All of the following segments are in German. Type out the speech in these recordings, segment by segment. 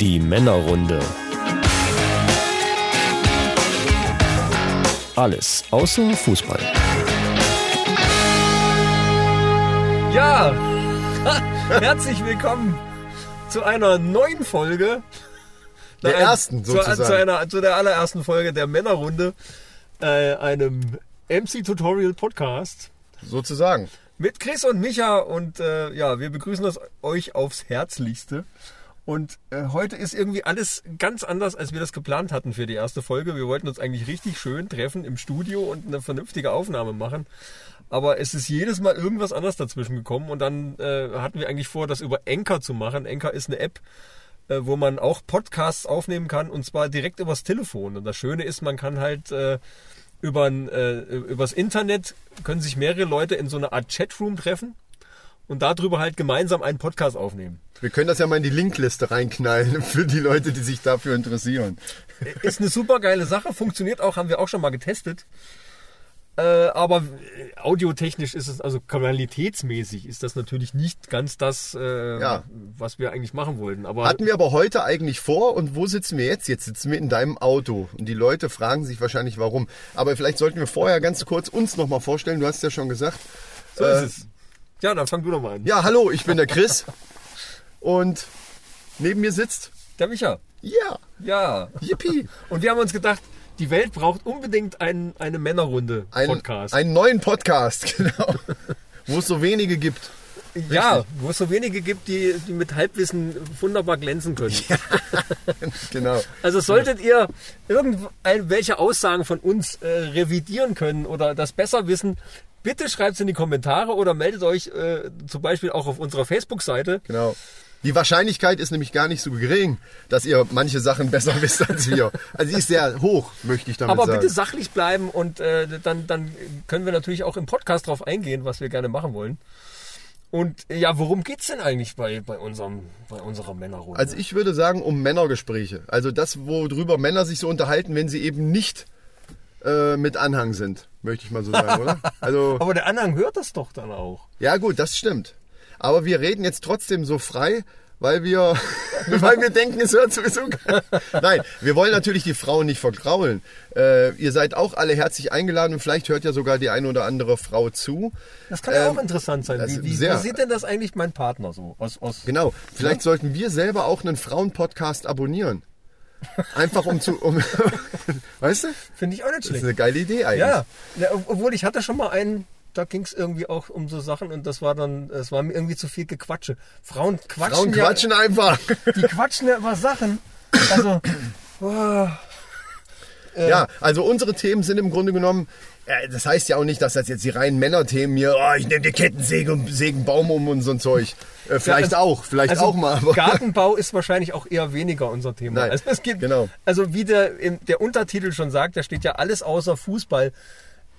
Die Männerrunde. Alles außer Fußball. Ja, herzlich willkommen zu einer neuen Folge. Der Nein, ersten zu, sozusagen. Zu, einer, zu der allerersten Folge der Männerrunde, äh, einem MC-Tutorial Podcast Sozusagen. mit Chris und Micha. Und äh, ja, wir begrüßen das euch aufs Herzlichste. Und äh, heute ist irgendwie alles ganz anders, als wir das geplant hatten für die erste Folge. Wir wollten uns eigentlich richtig schön treffen im Studio und eine vernünftige Aufnahme machen. Aber es ist jedes Mal irgendwas anderes dazwischen gekommen. Und dann äh, hatten wir eigentlich vor, das über Anchor zu machen. Anchor ist eine App, äh, wo man auch Podcasts aufnehmen kann und zwar direkt übers Telefon. Und das Schöne ist, man kann halt äh, über äh, übers Internet können sich mehrere Leute in so eine Art Chatroom treffen und darüber halt gemeinsam einen Podcast aufnehmen. Wir können das ja mal in die Linkliste reinknallen für die Leute, die sich dafür interessieren. Ist eine super geile Sache, funktioniert auch, haben wir auch schon mal getestet. Äh, aber äh, audiotechnisch ist es, also qualitätsmäßig ist das natürlich nicht ganz das, äh, Ja. was wir eigentlich machen wollten. Aber Hatten wir aber heute eigentlich vor und wo sitzen wir jetzt? Jetzt sitzen wir in deinem Auto und die Leute fragen sich wahrscheinlich warum. Aber vielleicht sollten wir vorher ganz kurz uns nochmal vorstellen. Du hast ja schon gesagt. so äh, ist es. Ja, dann fang du doch mal an. Ja, hallo, ich bin der Chris und neben mir sitzt, Der Micha. ja, Ja. yippie, Und wir haben uns gedacht, die Welt braucht unbedingt einen, eine Männerrunde ein, Podcast. einen neuen Podcast, genau, wo es so wenige gibt. ja, wo es so wenige gibt, die, die mit Halbwissen wunderbar glänzen können. Genau. Also solltet ihr irgendwelche Aussagen von uns äh, revidieren können oder das besser wissen, bitte schreibt es in die Kommentare oder meldet euch äh, zum Beispiel auch auf unserer Facebook-Seite. Genau. Die Wahrscheinlichkeit ist nämlich gar nicht so gering, dass ihr manche Sachen besser wisst als wir. Also die ist sehr hoch, möchte ich damit Aber sagen. bitte sachlich bleiben und äh, dann, dann können wir natürlich auch im Podcast drauf eingehen, was wir gerne machen wollen. Und äh, ja, worum geht's denn eigentlich bei, bei, unserem, bei unserer Männerrunde? Also ich würde sagen, um Männergespräche. Also das, worüber Männer sich so unterhalten, wenn sie eben nicht äh, mit Anhang sind, möchte ich mal so sagen, oder? Also Aber der Anhang hört das doch dann auch. ja gut, das stimmt. Aber wir reden jetzt trotzdem so frei, weil wir, weil wir denken, es hört sowieso keiner. Nein, wir wollen natürlich die Frauen nicht vergraulen. Äh, ihr seid auch alle herzlich eingeladen und vielleicht hört ja sogar die eine oder andere Frau zu. Das kann ja Ähm, auch interessant sein. Wie, wie, sehr- wie sieht denn das eigentlich mein Partner so? Aus, aus, Genau. Vielleicht sollten wir selber auch einen Frauenpodcast abonnieren. Einfach um zu, um, weißt du? Finde ich auch nicht Das ist schlecht. eine geile Idee eigentlich. Ja, ja, ob- obwohl ich hatte schon mal einen, da ging es irgendwie auch um so Sachen und das war dann, es war mir irgendwie zu viel Gequatsche. Frauen quatschen, Frauen ja, quatschen einfach. die quatschen ja über Sachen. Also, oh, Ja, also unsere Themen sind im Grunde genommen, äh, das heißt ja auch nicht, dass das jetzt die reinen Männerthemen hier, oh, ich nehme die Kettensäge und säge Baum um und so ein Zeug. Äh, vielleicht also- auch, vielleicht also auch mal. Aber Gartenbau ist wahrscheinlich auch eher weniger unser Thema. Nein, also es gibt, genau. Also wie der, der Untertitel schon sagt, da steht ja alles außer Fußball.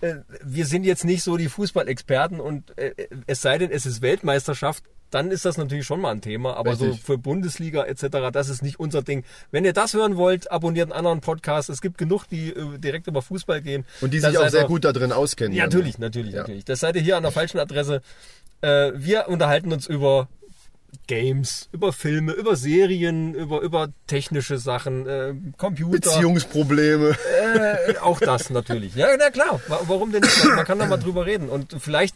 Äh, Wir sind jetzt nicht so die Fußballexperten und äh, es sei denn, es ist Weltmeisterschaft, dann ist das natürlich schon mal ein Thema. Aber so Richtig. für Bundesliga etc., das ist nicht unser Ding. Wenn ihr das hören wollt, abonniert einen anderen Podcast. Es gibt genug, die äh, direkt über Fußball gehen. und die sich auch sehr gut da drin auskennen. ja, natürlich, natürlich, Ja. natürlich. Das seid ihr hier an der falschen Adresse. Äh, wir unterhalten uns über Games, über Filme, über Serien, über, über technische Sachen, äh, Computer. Beziehungsprobleme. Äh, auch das natürlich. Ja, na klar. Wa- Warum denn nicht? Man kann da mal drüber reden. Und vielleicht,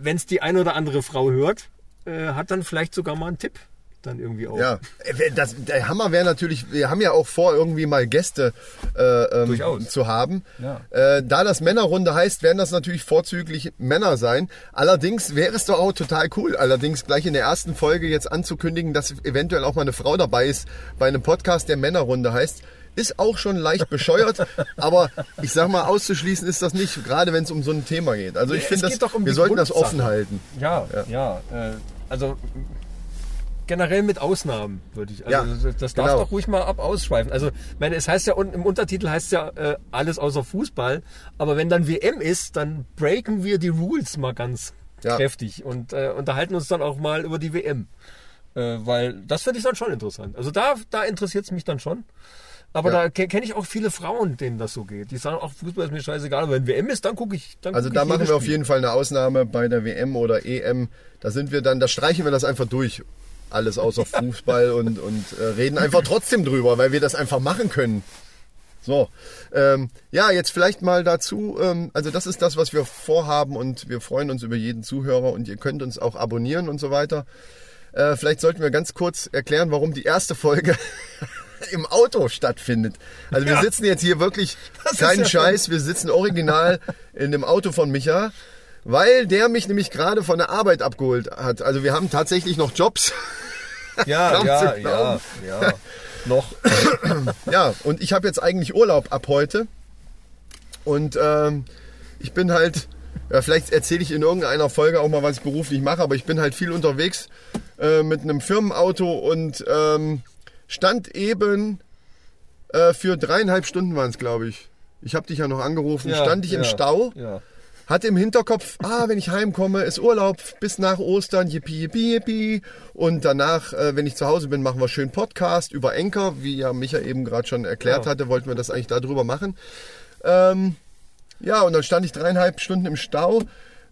wenn es die eine oder andere Frau hört, äh, hat dann vielleicht sogar mal einen Tipp. Dann irgendwie auch. Ja, Äh, das, der Hammer wäre natürlich, wir haben ja auch vor, irgendwie mal Gäste äh, ähm, zu haben. Ja. Äh, da das Männerrunde heißt, werden das natürlich vorzüglich Männer sein. Allerdings wäre es doch auch total cool, allerdings gleich in der ersten Folge jetzt anzukündigen, dass eventuell auch mal eine Frau dabei ist bei einem Podcast, der Männerrunde heißt. Ist auch schon leicht bescheuert, aber ich sag mal, auszuschließen ist das nicht, gerade wenn es um so ein Thema geht. Also ich finde, um wir sollten das offen halten. Ja, ja. äh, also generell mit Ausnahmen würde ich. Also Ja, das- das darf genau. doch ruhig mal ab ausschweifen. Also meine, es heißt ja im Untertitel heißt ja äh, alles außer Fußball, aber wenn dann WM ist, dann breaken wir die Rules mal ganz Ja. kräftig und äh, unterhalten uns dann auch mal über die WM. Äh, weil das finde ich dann schon interessant. Also da, da interessiert es mich dann schon. Aber Ja. da ke- kenne ich auch viele Frauen, denen das so geht. Die sagen auch, Fußball ist mir scheißegal, aber wenn WM ist, dann gucke ich. Dann Also guck da ich machen wir auf Spiel. jeden Fall eine Ausnahme bei der WM oder EM. Da sind wir dann, da streichen wir das einfach durch. alles außer Fußball und, und äh, reden einfach trotzdem drüber, weil wir das einfach machen können. So, ähm, ja, jetzt vielleicht mal dazu, ähm, also das ist das, was wir vorhaben und wir freuen uns über jeden Zuhörer und ihr könnt uns auch abonnieren und so weiter. Äh, vielleicht sollten wir ganz kurz erklären, warum die erste Folge im Auto stattfindet. Also wir Ja. sitzen jetzt hier wirklich, Das kein ja Scheiß, wir sitzen original in dem Auto von Micha, weil der mich nämlich gerade von der Arbeit abgeholt hat. Also wir haben tatsächlich noch Jobs. Ja, ja, ja, ja. Noch. Ja, und ich habe jetzt eigentlich Urlaub ab heute. Und ähm, ich bin halt, ja, vielleicht erzähle ich in irgendeiner Folge auch mal, was ich beruflich mache, aber ich bin halt viel unterwegs äh, mit einem Firmenauto und ähm, stand eben äh, für dreieinhalb Stunden waren es, glaube ich. Ich habe dich ja noch angerufen, Ja, stand ich im ja, Stau, Ja. hatte im Hinterkopf, ah, wenn ich heimkomme, ist Urlaub bis nach Ostern, yippie, yippie, yippie. Und danach, äh, wenn ich zu Hause bin, machen wir schön Podcast über Enker, wie ja Micha eben gerade schon erklärt hatte, wollten wir das eigentlich darüber machen. Ähm, ja, und dann stand ich dreieinhalb Stunden im Stau.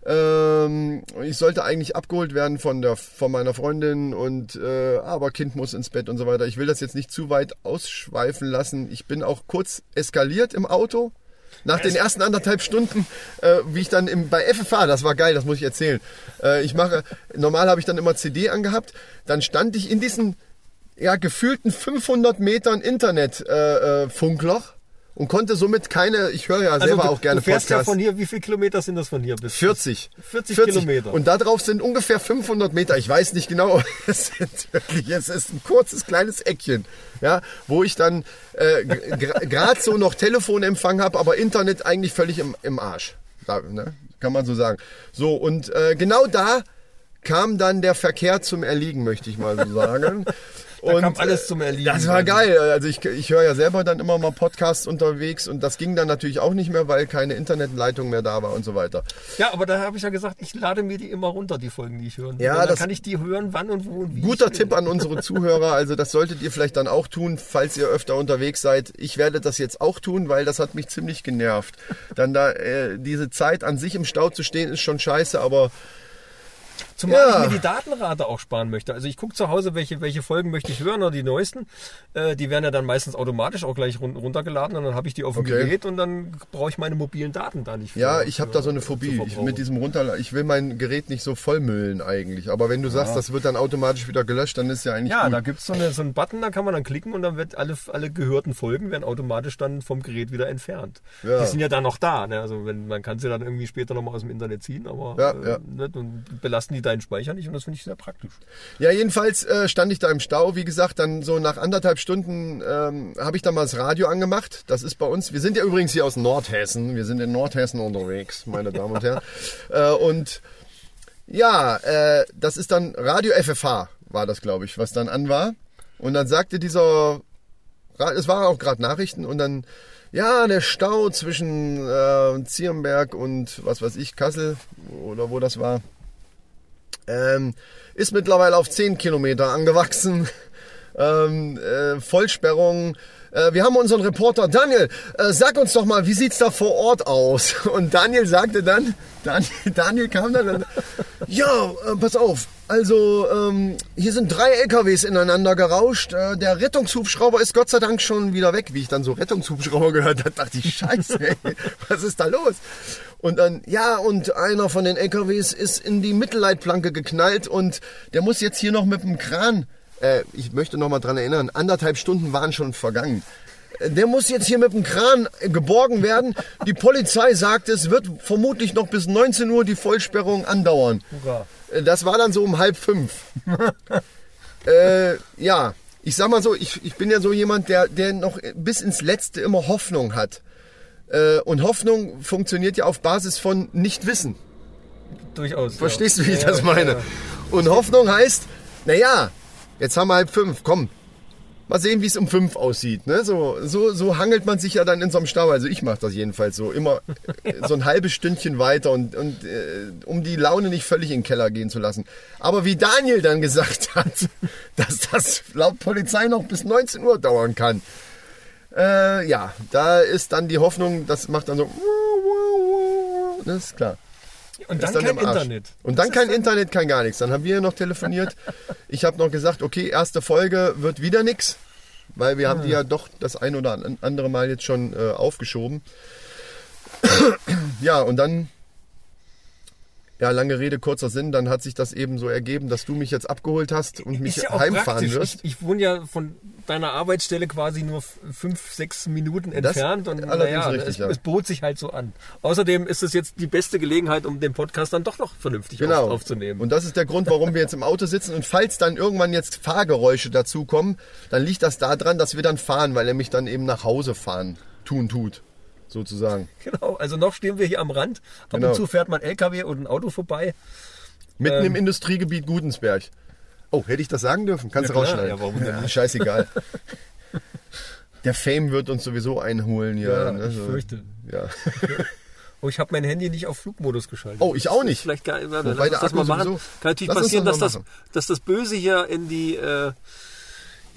Ähm, ich sollte eigentlich abgeholt werden von, der, von meiner Freundin und äh, aber Kind muss ins Bett und so weiter. Ich will das jetzt nicht zu weit ausschweifen lassen. Ich bin auch kurz eskaliert im Auto. Nach den ersten anderthalb Stunden, äh, wie ich dann im, bei FFH, das war geil, das muss ich erzählen. Äh, ich mache, normal habe ich dann immer CD angehabt. Dann stand ich in diesen ja, gefühlten 500 Metern Internet-Funkloch äh, äh, und konnte somit keine, ich höre ja selber Also du, auch gerne du fährst ja Podcasts. von hier, wie viele Kilometer sind das von hier bis? 40. 40 Kilometer. Und da drauf sind ungefähr 500 Meter. Ich weiß nicht genau. Es sind wirklich, es ist ein kurzes kleines Eckchen, ja, wo ich dann äh, gerade so noch Telefonempfang habe, aber Internet eigentlich völlig im, im Arsch. Da, ne? Kann man so sagen. So, und äh, genau da kam dann der Verkehr zum Erliegen, möchte ich mal so sagen. Da kam alles zum Erliegen. Das war geil. Also ich, ich höre ja selber dann immer mal Podcasts unterwegs und das ging dann natürlich auch nicht mehr, weil keine Internetleitung mehr da war und so weiter. Ja, aber da habe ich ja gesagt, ich lade mir die immer runter, die Folgen, die ich hören will. Ja, Und dann das- kann ich die hören, wann und wo und wie. Guter. Tipp an unsere Zuhörer, also das solltet ihr vielleicht dann auch tun, falls ihr öfter unterwegs seid. Ich werde das jetzt auch tun, weil das hat mich ziemlich genervt. Dann da äh, diese Zeit an sich im Stau zu stehen, ist schon scheiße, aber Zumal Ja. ich mir die Datenrate auch sparen möchte. Also ich gucke zu Hause, welche, welche Folgen möchte ich hören oder die neuesten. Äh, die werden ja dann meistens automatisch auch gleich run runtergeladen und dann habe ich die auf dem Okay. Gerät und dann brauche ich meine mobilen Daten da nicht. für- ja, ich habe da so eine Phobie. Ich, mit diesem Runterladen, ich will mein Gerät nicht so vollmüllen eigentlich. Aber wenn du sagst, das wird dann automatisch wieder gelöscht, dann ist ja eigentlich Ja, gut. da gibt's so, eine, so einen Button, da kann man dann klicken und dann wird alle, alle gehörten Folgen werden automatisch dann vom Gerät wieder entfernt. Ja. Die sind ja dann noch da. Ne? Also wenn, man kann sie dann irgendwie später nochmal aus dem Internet ziehen, aber äh. Ne? und belasten die deinen Speicher nicht und das finde ich sehr praktisch. Ja, jedenfalls äh, stand ich da im Stau. Wie gesagt, dann so nach anderthalb Stunden ähm, habe ich dann mal das Radio angemacht. Das ist bei uns. Wir sind ja übrigens hier aus Nordhessen. Wir sind in Nordhessen unterwegs, meine Damen und Herren. Äh, und ja, äh, das ist dann Radio FFH, war das, glaube ich, was dann an war. Und dann sagte dieser, es waren auch gerade Nachrichten und dann, ja, der Stau zwischen äh, Zierenberg und was weiß ich, Kassel oder wo das war, ähm, ist mittlerweile auf 10 Kilometer angewachsen. Ähm, äh, Vollsperrung. Äh, wir haben unseren Reporter Daniel. Äh, sag uns doch mal, wie sieht's da vor Ort aus? Und Daniel sagte dann, Daniel, Daniel kam dann, und, ja, äh, pass auf. Also ähm, hier sind drei LKWs ineinander gerauscht. Äh, der Rettungshubschrauber ist Gott sei Dank schon wieder weg. Wie ich dann so Rettungshubschrauber gehört habe, dachte ich, Scheiße, ey, was ist da los? Und dann, ja, und einer von den LKWs ist in die Mittelleitplanke geknallt und der muss jetzt hier noch mit dem Kran, äh, ich möchte noch mal dran erinnern, anderthalb Stunden waren schon vergangen. Der muss jetzt hier mit dem Kran geborgen werden. Die Polizei sagt, es wird vermutlich noch bis 19 Uhr die Vollsperrung andauern. Hurra. Äh, Das war dann so um halb fünf. äh, ja, ich sag mal so, ich, ich bin ja so jemand, der, der noch bis ins Letzte immer Hoffnung hat. Äh, und Hoffnung funktioniert ja auf Basis von Nichtwissen. Durchaus. Verstehst du, ja. wie ich Ja, das meine? ja. Und Hoffnung heißt, naja, jetzt haben wir halb fünf, komm. Mal sehen, wie es um fünf aussieht. Ne? So, so, so hangelt man sich ja dann in so einem Stau. Also ich mache das jedenfalls so. Immer äh, so ein halbes Stündchen weiter und, und äh, um die Laune nicht völlig in den Keller gehen zu lassen. Aber wie Daniel dann gesagt hat, dass das laut Polizei noch bis 19 Uhr dauern kann. Äh, ja, da ist dann die Hoffnung, das macht dann so. Das ist klar. Und dann im kein. Internet. Und dann kein Internet, kein gar nichts. Dann haben wir noch telefoniert. Ich habe noch gesagt, okay, erste Folge wird wieder nix, weil wir haben die ja doch das ein oder an- andere Mal jetzt schon äh, aufgeschoben. ja, und dann, ja, lange Rede, kurzer Sinn, dann hat sich das eben so ergeben, dass du mich jetzt abgeholt hast und mich ja auch heimfahren praktisch. wirst. Ich, ich wohne ja von deiner Arbeitsstelle quasi nur fünf, sechs Minuten Das entfernt und allerdings naja, richtig, es, ja. es bot sich halt so an. Außerdem ist es jetzt die beste Gelegenheit, um den Podcast dann doch noch vernünftig Genau. auf, aufzunehmen. Und das ist der Grund, warum wir jetzt im Auto sitzen. Und falls dann irgendwann jetzt Fahrgeräusche dazukommen, dann liegt das daran, dass wir dann fahren, weil er mich dann eben nach Hause fahren tun tut, sozusagen. genau, also noch stehen wir hier am Rand. Ab Genau. und zu fährt mal ein LKW und ein Auto vorbei. Mitten Ähm. im Industriegebiet Gudensberg. Oh, hätte ich das sagen dürfen? Kannst Ja, du rausschneiden. Ja, warum denn nicht? scheißegal. Der Fame wird uns sowieso einholen hier. Ja, ne? ich so. fürchte. Ja. Oh, ich habe mein Handy nicht auf Flugmodus geschaltet. Oh, ich auch nicht. Vielleicht gar, warte, lass uns das mal machen. Kann natürlich Lass passieren, das dass das, dass das Böse hier in die, äh,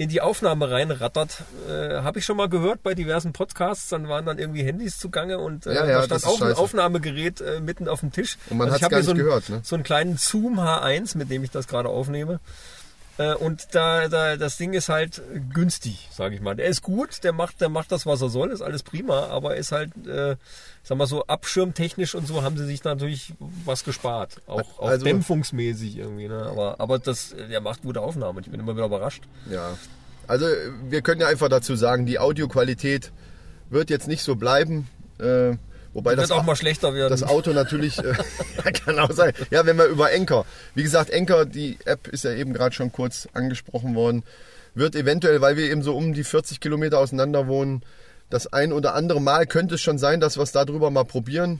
in die Aufnahme reinrattert. Äh, habe ich schon mal gehört bei diversen Podcasts. Dann waren dann irgendwie Handys zugange und äh, Ja, ja, da das stand auch ein. Aufnahmegerät äh, mitten auf dem Tisch. Und man ich hat's hab gar hier so nicht einen, gehört, ne? So einen kleinen Zoom H1, mit dem ich das gerade aufnehme. Äh, Und da, da, das Ding ist halt günstig, sage ich mal. Der ist gut, der macht, der macht das, was er soll, ist alles prima, aber ist halt, äh, sag mal so, abschirmtechnisch und so haben sie sich natürlich was gespart. Auch, auch Also- dämpfungsmäßig irgendwie. Ne? Aber, aber das, der macht gute Aufnahmen. Ich bin immer wieder überrascht. ja. Also wir können ja einfach dazu sagen, die Audioqualität wird jetzt nicht so bleiben. Äh, wobei Wird das auch mal schlechter werden. das Auto natürlich, äh, ja, kann auch sein. Ja, wenn wir über Enker, wie gesagt, Enker, die App ist ja eben gerade schon kurz angesprochen worden, wird eventuell, weil wir eben so um die 40 Kilometer auseinander wohnen, das ein oder andere Mal könnte es schon sein, dass wir es darüber mal probieren.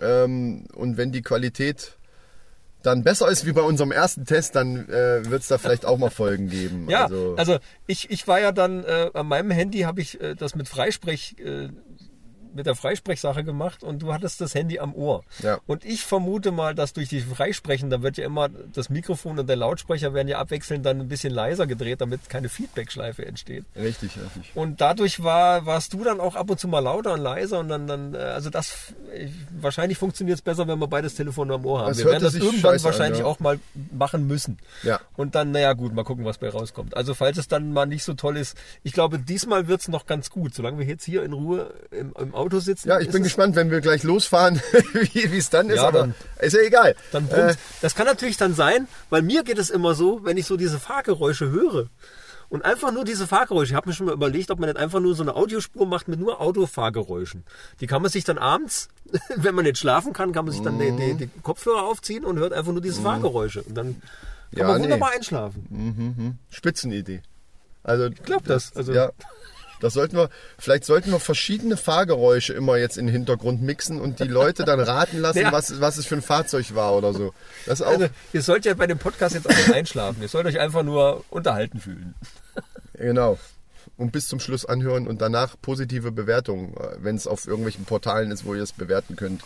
Ähm, und wenn die Qualität dann besser ist wie bei unserem ersten Test, dann äh, wird es da vielleicht auch mal Folgen geben. Ja, also, also, ich, ich war ja dann, äh, an meinem Handy habe ich äh, das mit Freisprech, äh, mit der Freisprechsache gemacht und du hattest das Handy am Ohr. Ja. Und ich vermute mal, dass durch die Freisprechen, da wird ja immer das Mikrofon und der Lautsprecher werden ja abwechselnd dann ein bisschen leiser gedreht, damit keine Feedbackschleife entsteht. richtig, richtig. Und dadurch war, warst du dann auch ab und zu mal lauter und leiser und dann, dann äh, also das, ich, wahrscheinlich funktioniert es besser, wenn wir beides Telefon am Ohr haben. Das wir werden das irgendwann scheiße an, wahrscheinlich ja. auch mal machen müssen. Ja. Und dann, naja gut, mal gucken, was bei rauskommt. Also falls es dann mal nicht so toll ist, ich glaube, diesmal wird es noch ganz gut, solange wir jetzt hier in Ruhe im, im Auto sitzen. Ja, ich bin es- gespannt, wenn wir gleich losfahren, wie es dann ist, Ja, aber dann- ist ja egal. Dann Äh, das kann natürlich dann sein, weil mir geht es immer so, wenn ich so diese Fahrgeräusche höre. Und einfach nur diese Fahrgeräusche. Ich habe mir schon mal überlegt, ob man nicht einfach nur so eine Audiospur macht mit nur Autofahrgeräuschen. Die kann man sich dann abends, wenn man nicht schlafen kann, kann man sich dann die, die, die Kopfhörer aufziehen und hört einfach nur diese Fahrgeräusche. Und dann kann Ja, man nee. wunderbar einschlafen. Spitzenidee. Also Klappt das? Also- ja. Das sollten wir, vielleicht sollten wir verschiedene Fahrgeräusche immer jetzt in den Hintergrund mixen und die Leute dann raten lassen, Ja. was, was es für ein Fahrzeug war oder so. Das auch, Also, ihr sollt ja bei dem Podcast jetzt auch nicht einschlafen. Ihr sollt euch einfach nur unterhalten fühlen. genau. Und bis zum Schluss anhören und danach positive Bewertungen, wenn es auf irgendwelchen Portalen ist, wo ihr es bewerten könnt.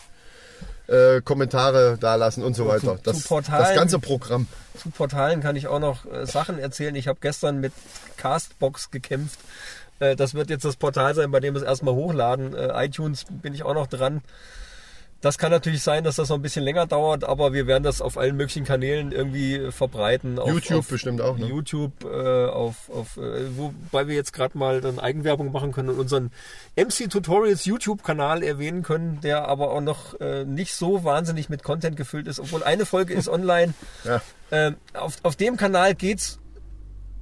Äh, Kommentare dalassen und so weiter. zu Das, Portalen- das ganze Programm. Zu Portalen kann ich auch noch äh, Sachen erzählen. Ich habe gestern mit Castbox gekämpft. Äh, das wird jetzt das Portal sein, bei dem wir es erstmal hochladen. Äh, iTunes bin ich auch noch dran. Das kann natürlich sein, dass das noch ein bisschen länger dauert, aber wir werden das auf allen möglichen Kanälen irgendwie verbreiten. Auf, YouTube auf bestimmt auch, ne? YouTube, äh, auf, auf, äh, wobei wir jetzt gerade mal dann Eigenwerbung machen können und unseren MC Tutorials YouTube-Kanal erwähnen können, der aber auch noch äh, nicht so wahnsinnig mit Content gefüllt ist, obwohl eine Folge ist online. Ja. Ähm, auf, auf dem Kanal geht's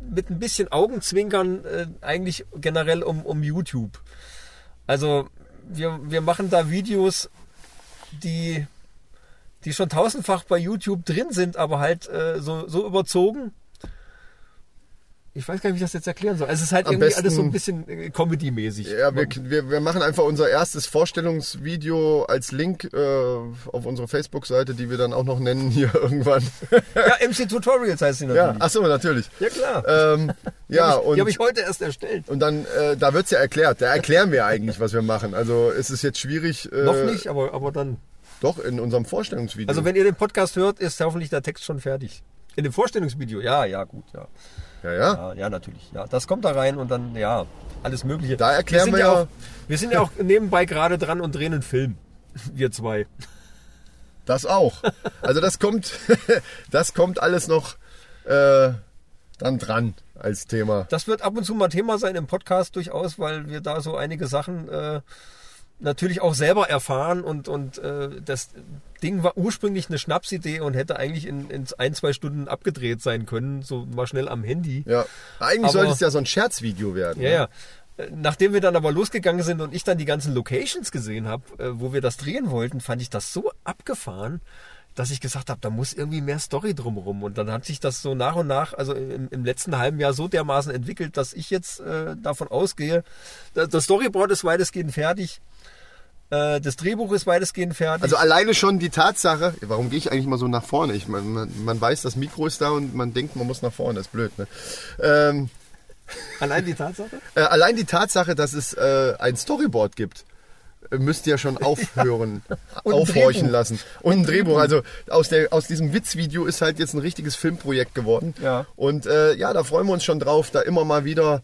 mit ein bisschen Augenzwinkern äh, eigentlich generell um, um YouTube. Also wir, wir machen da Videos, die, die schon tausendfach bei YouTube drin sind, aber halt äh, so, so überzogen. Ich weiß gar nicht, wie ich das jetzt erklären soll. Also es ist halt Am irgendwie besten- alles so ein bisschen äh, Comedy-mäßig. Ja, wir, wir, wir machen einfach unser erstes Vorstellungsvideo als Link äh, auf unsere Facebook-Seite, die wir dann auch noch nennen hier irgendwann. Ja, MC Tutorials heißt sie ja, natürlich. ach so, natürlich. Ja, klar. Ähm, ja, die und, habe ich heute erst erstellt. und dann, äh, da wird's ja erklärt. Da erklären wir eigentlich, was wir machen. Also es ist jetzt schwierig. Äh, Noch nicht, aber, aber dann. Doch, in unserem Vorstellungsvideo. Also wenn ihr den Podcast hört, ist hoffentlich der Text schon fertig. In dem Vorstellungsvideo, ja, ja, gut, ja. Ja, ja. Ja, ja, natürlich. Ja, das kommt da rein und dann, ja, alles Mögliche. Da erklären sind wir ja- auch, Wir sind ja auch nebenbei gerade dran und drehen einen Film. Wir zwei. Das auch. Also das kommt, das kommt alles noch äh, dann dran als Thema. Das wird ab und zu mal Thema sein im Podcast durchaus, weil wir da so einige Sachen äh, natürlich auch selber erfahren und, und äh, das Ding war ursprünglich eine Schnapsidee und hätte eigentlich in, in ein, zwei Stunden abgedreht sein können, so mal schnell am Handy. Ja, eigentlich Aber- sollte es ja so ein Scherzvideo werden. Ja, ne? ja. Äh, Nachdem wir dann aber losgegangen sind und ich dann die ganzen Locations gesehen habe, äh, wo wir das drehen wollten, fand ich das so abgefahren, dass ich gesagt habe, da muss irgendwie mehr Story drumherum. Und dann hat sich das so nach und nach, also im, im letzten halben Jahr so dermaßen entwickelt, dass ich jetzt äh, davon ausgehe, da- das Storyboard ist weitestgehend fertig, das Drehbuch ist weitestgehend fertig. Also alleine schon die Tatsache, warum gehe ich eigentlich mal so nach vorne? Ich, man, man, man weiß, das Mikro ist da und man denkt, man muss nach vorne, das ist blöd. Ne? Ähm, Allein die Tatsache? äh, allein die Tatsache, dass es äh, ein Storyboard gibt, äh, müsst ihr schon aufhören, ein aufhorchen Drehbuch. lassen. Und ein Drehbuch. Also aus, der, aus diesem Witzvideo ist halt jetzt ein richtiges Filmprojekt geworden. Ja. Und äh, ja, da freuen wir uns schon drauf, da immer mal wieder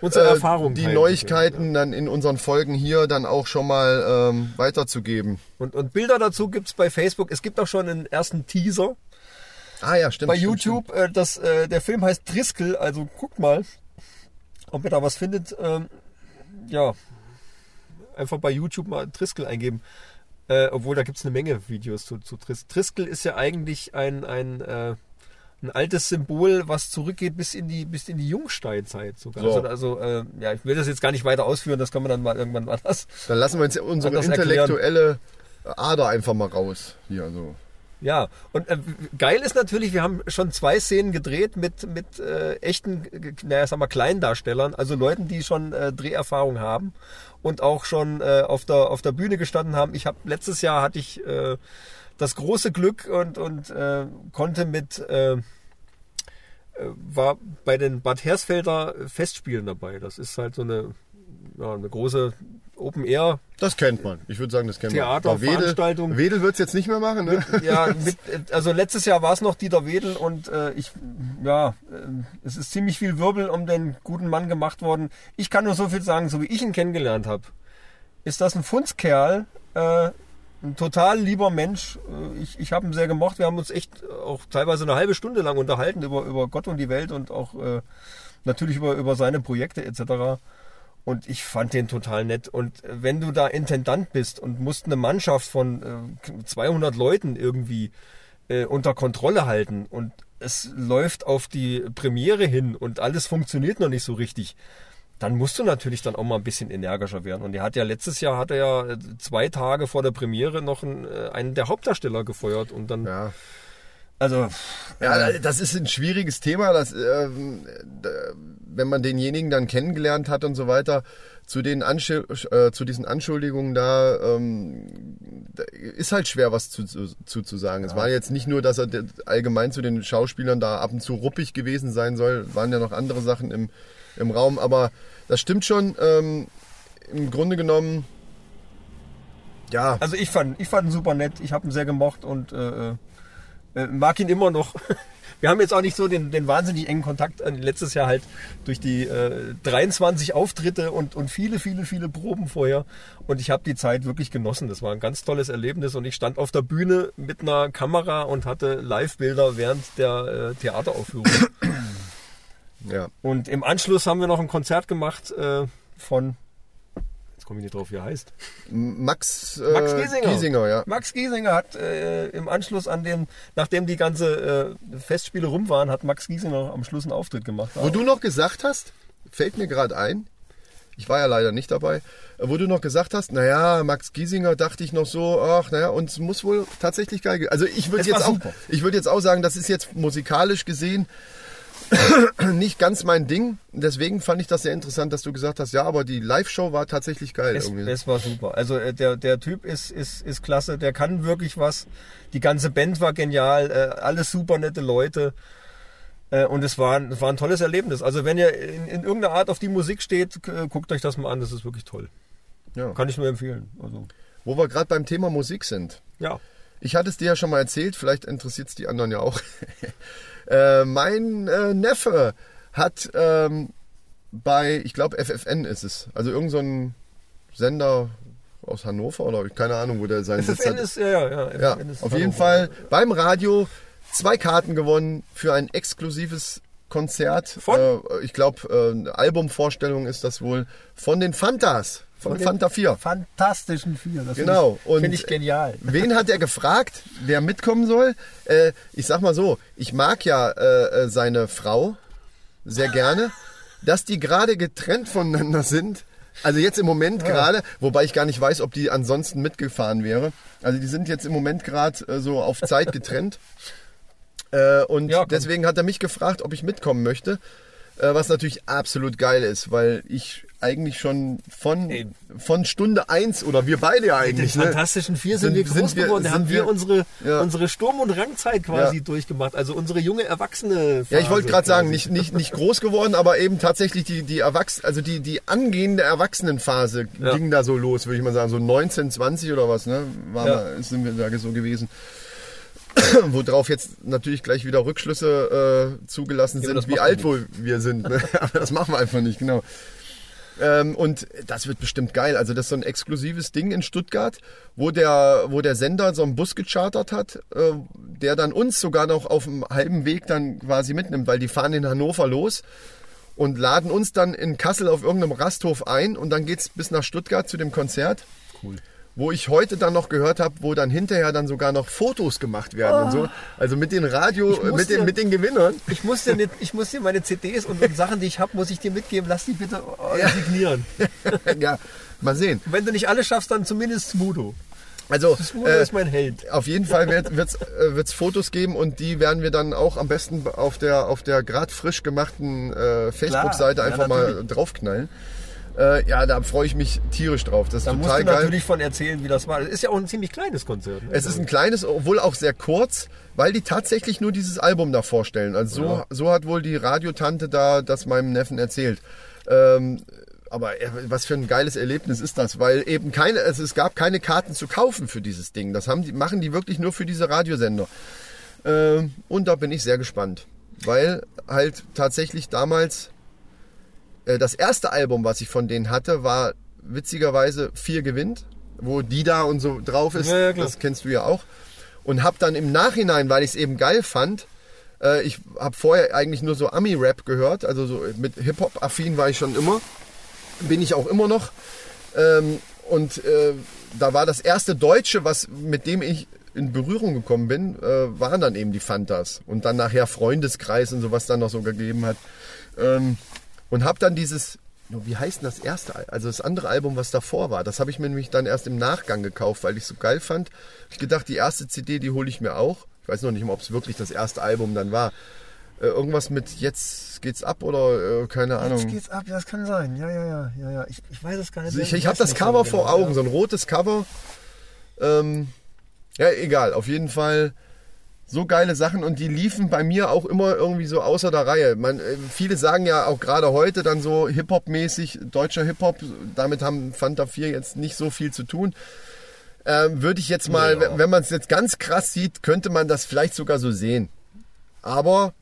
Unsere äh, Erfahrung. die. Neuigkeiten dann in unseren Folgen hier dann auch schon mal ähm, weiterzugeben. Und, und Bilder dazu gibt's bei Facebook. Es gibt auch schon einen ersten Teaser. Ah ja, stimmt. bei stimmt, YouTube. Äh, das, äh, der Film heißt Driscoll, also guckt mal, ob ihr da was findet. Ähm, ja, einfach bei YouTube mal Driscoll eingeben. Äh, obwohl da gibt's eine Menge Videos zu, zu Tris Driscoll ist ja eigentlich ein, ein, äh, ein altes Symbol, was zurückgeht bis in die, bis in die Jungsteinzeit sogar. So. Also, also äh, ja, ich will das jetzt gar nicht weiter ausführen, das können wir dann mal irgendwann anders. Dann lassen wir uns unsere Anders erklären. intellektuelle Ader einfach mal raus. Hier, so. Ja, und äh, geil ist natürlich, wir haben schon zwei Szenen gedreht mit, mit äh, echten, naja, sag mal, Kleindarstellern, also Leuten, die schon äh, Dreherfahrung haben und auch schon äh, auf, der, auf der Bühne gestanden haben. Ich habe letztes Jahr hatte ich äh, das große Glück und, und äh, konnte mit äh, äh, war bei den Bad Hersfelder Festspielen dabei. Das ist halt so eine, ja, eine große Open Air Das kennt man. Ich würde sagen, das kennt Theater, man. Wedel, Veranstaltung. Wedel wird es jetzt nicht mehr machen, ne? ja, mit, also letztes Jahr war es noch Dieter Wedel und äh, ich, ja, äh, es ist ziemlich viel Wirbel um den guten Mann gemacht worden. Ich kann nur so viel sagen, so wie ich ihn kennengelernt habe, ist das ein Fundskerl, äh, ein total lieber Mensch. Äh, Ich, ich habe ihn sehr gemocht. Wir haben uns echt auch teilweise eine halbe Stunde lang unterhalten über, über Gott und die Welt und auch äh, natürlich über, über seine Projekte etc. Und ich fand den total nett. Und wenn du da Intendant bist und musst eine Mannschaft von äh, 200 Leuten irgendwie äh, unter Kontrolle halten und es läuft auf die Premiere hin und alles funktioniert noch nicht so richtig, dann musst du natürlich dann auch mal ein bisschen energischer werden. Und er hat ja letztes Jahr hat er ja äh, zwei Tage vor der Premiere noch einen, äh, einen der Hauptdarsteller gefeuert und dann Ja. also Ja, das ist ein schwieriges Thema, das, ähm, da- wenn man denjenigen dann kennengelernt hat und so weiter, zu, den Anschul äh, zu diesen Anschuldigungen da, ähm, da ist halt schwer was zu, zu, zu, sagen. Es war jetzt nicht nur, dass er allgemein zu den Schauspielern da ab und zu ruppig gewesen sein soll, waren ja noch andere Sachen im, im Raum, aber das stimmt schon. Ähm, Im Grunde genommen, ja, Also ich fand, ich fand ihn super nett, ich habe ihn sehr gemocht und äh, äh, mag ihn immer noch. Wir haben jetzt auch nicht so den, den wahnsinnig engen Kontakt. äh, Letztes Jahr halt durch die äh, 23 Auftritte und, und viele, viele, viele Proben vorher. Und ich habe die Zeit wirklich genossen. Das war ein ganz tolles Erlebnis. Und ich stand auf der Bühne mit einer Kamera und hatte Live-Bilder während der äh, Theateraufführung. ja. Und im Anschluss haben wir noch ein Konzert gemacht äh, von, jetzt komme ich nicht drauf, wie er heißt. Max, äh, Max Giesinger. Giesinger, ja. Max Giesinger hat äh, im Anschluss an dem, nachdem die ganze äh, Festspiele rum waren, hat Max Giesinger am Schluss einen Auftritt gemacht. Wo du noch gesagt hast, fällt mir gerade ein, ich war ja leider nicht dabei, äh, wo du noch gesagt hast, naja, Max Giesinger dachte ich noch so, ach naja, und es muss wohl tatsächlich geil gehen. Also ich würde jetzt auch, ich würde jetzt auch sagen, das ist jetzt musikalisch gesehen nicht ganz mein Ding. Deswegen fand ich das sehr interessant, dass du gesagt hast, ja, aber die Live-Show war tatsächlich geil. es, irgendwie. es war super. Also äh, der, der Typ ist, ist, ist klasse, der kann wirklich was. Die ganze Band war genial, äh, alles super nette Leute. Äh, und es war, es war ein tolles Erlebnis. Also wenn ihr in, in irgendeiner Art auf die Musik steht, guckt euch das mal an, das ist wirklich toll. ja. Kann ich nur empfehlen. Also, Wo wir gerade beim Thema Musik sind. ja. Ich hatte es dir ja schon mal erzählt, vielleicht interessiert es die anderen ja auch. äh, mein äh, Neffe hat ähm, bei, ich glaube FFN ist es, also irgendein so ein Sender, aus Hannover oder keine Ahnung, wo der sein Sitz FFN hat. ist, ja, ja, ja. Ja, ist auf jeden Hannover. Fall beim Radio zwei Karten gewonnen für ein exklusives Konzert. Von? Äh, ich glaube, äh, Albumvorstellung ist das wohl von den Fantas, von, Fanta 4. Fantastischen Vier. Das Genau. Finde ich, find ich genial. Wen hat er gefragt, wer mitkommen soll? Äh, ich sag mal so, ich mag ja äh, äh, seine Frau sehr gerne. Dass die gerade getrennt voneinander sind, also jetzt im Moment gerade, wobei ich gar nicht weiß, ob die ansonsten mitgefahren wäre. Also die sind jetzt im Moment gerade äh, so auf Zeit getrennt. Äh, und Ja, deswegen hat er mich gefragt, ob ich mitkommen möchte. Äh, was natürlich absolut geil ist, weil ich eigentlich schon von, Ey. von Stunde eins oder wir beide ja Den eigentlich. ne, Fantastischen Vier sind, sind- wir groß sind geworden. Da haben wir, wir- unsere, Ja. unsere Sturm- und Rangzeit quasi Ja. durchgemacht. Also unsere junge Erwachsene. Ja, ich wollte gerade sagen, nicht, nicht, nicht groß geworden, aber eben tatsächlich die, die Erwachs also die, die angehende Erwachsenenphase Ja. ging da so los, würde ich mal sagen. So 19, 20 oder was, ne? War Ja. mal, sind wir da so gewesen. Worauf jetzt natürlich gleich wieder Rückschlüsse äh, zugelassen Ja, sind, wie alt wohl wir sind. Ne? Aber das machen wir einfach nicht, genau. Ähm, und das wird bestimmt geil. Also das ist so ein exklusives Ding in Stuttgart, wo der, wo der Sender so einen Bus gechartert hat, äh, der dann uns sogar noch auf dem halben Weg dann quasi mitnimmt, weil die fahren in Hannover los und laden uns dann in Kassel auf irgendeinem Rasthof ein und dann geht's bis nach Stuttgart zu dem Konzert. Cool. Wo ich heute dann noch gehört habe, wo dann hinterher dann sogar noch Fotos gemacht werden und so. Also mit den Radio, mit den, dir- mit den Gewinnern. Ich muss dir, nicht, ich muss dir meine CDs und, und Sachen, die ich habe, muss ich dir mitgeben. Lass die bitte äh, signieren. ja, mal sehen. Wenn du nicht alle schaffst, dann zumindest Smudo. Also Smudo äh, ist mein Held. Auf jeden Fall wird es äh, Fotos geben und die werden wir dann auch am besten auf der, auf der gerade frisch gemachten äh, Facebook-Seite ja, einfach mal natürlich. draufknallen. Äh, ja, da freue ich mich tierisch drauf. Das ist Da musst total du geil. natürlich von erzählen, wie das war. Es ist ja auch ein ziemlich kleines Konzert. Ne? Es ist ein kleines, obwohl auch sehr kurz, weil die tatsächlich nur dieses Album da vorstellen. Also so, so hat wohl die Radiotante da das meinem Neffen erzählt. Ähm, aber äh, was für ein geiles Erlebnis ist das, weil eben keine, also es gab keine Karten zu kaufen für dieses Ding. Das haben die, machen die wirklich nur für diese Radiosender. Ähm, und da bin ich sehr gespannt, weil halt tatsächlich damals das erste Album, was ich von denen hatte, war witzigerweise Vier gewinnt, wo die da und so drauf ist. Ja, ja, das kennst du ja auch. Und hab dann im Nachhinein, weil ich es eben geil fand, äh, ich habe vorher eigentlich nur so Ami-Rap gehört, also so mit Hip-Hop-affin war ich schon immer, bin ich auch immer noch. Ähm, und äh, da war das erste Deutsche, was mit dem ich in Berührung gekommen bin, äh, waren dann eben die Fantas. Und dann nachher Freundeskreis und sowas dann noch so gegeben hat. Ähm, und habe dann dieses, wie heißt denn das erste, Al- also das andere Album, was davor war, das habe ich mir nämlich dann erst im Nachgang gekauft, weil ich so geil fand. Ich gedacht, die erste CD, die hole ich mir auch. Ich weiß noch nicht mal, ob es wirklich das erste Album dann war. Äh, irgendwas mit Jetzt geht's ab oder äh, keine Ahnung. Jetzt geht's ab, das kann sein. Ja, ja, ja, ja, ja. Ich, ich weiß es gar nicht. Also ich ich habe das Cover so vor genau, Augen, ja. so ein rotes Cover. Ähm, ja, egal, auf jeden Fall so geile Sachen und die liefen bei mir auch immer irgendwie so außer der Reihe. Man, äh, viele sagen ja auch gerade heute dann so Hip-Hop-mäßig, deutscher Hip-Hop, damit haben Fanta 4 jetzt nicht so viel zu tun. Ähm, Würde ich jetzt mal, Ja. wenn- wenn man es jetzt ganz krass sieht, könnte man das vielleicht sogar so sehen. Aber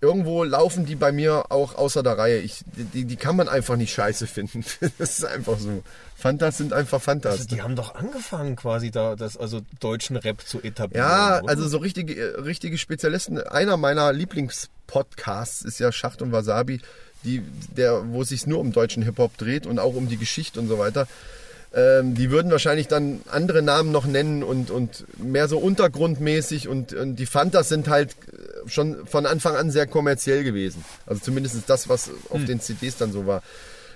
irgendwo laufen die bei mir auch außer der Reihe. Ich, die, die kann man einfach nicht scheiße finden. Das ist einfach so. Fantas sind einfach Fantas. Also die haben doch angefangen quasi da, das also deutschen Rap zu etablieren. Ja, oder? also so richtige, richtige Spezialisten. Einer meiner Lieblingspodcasts ist ja Schacht und Wasabi, die, der, wo es sich nur um deutschen Hip-Hop dreht und auch um die Geschichte und so weiter. Ähm, die würden wahrscheinlich dann andere Namen noch nennen und, und mehr so untergrundmäßig und, und die Fantas sind halt äh, schon von Anfang an sehr kommerziell gewesen. Also zumindest das, was auf den CDs dann so war.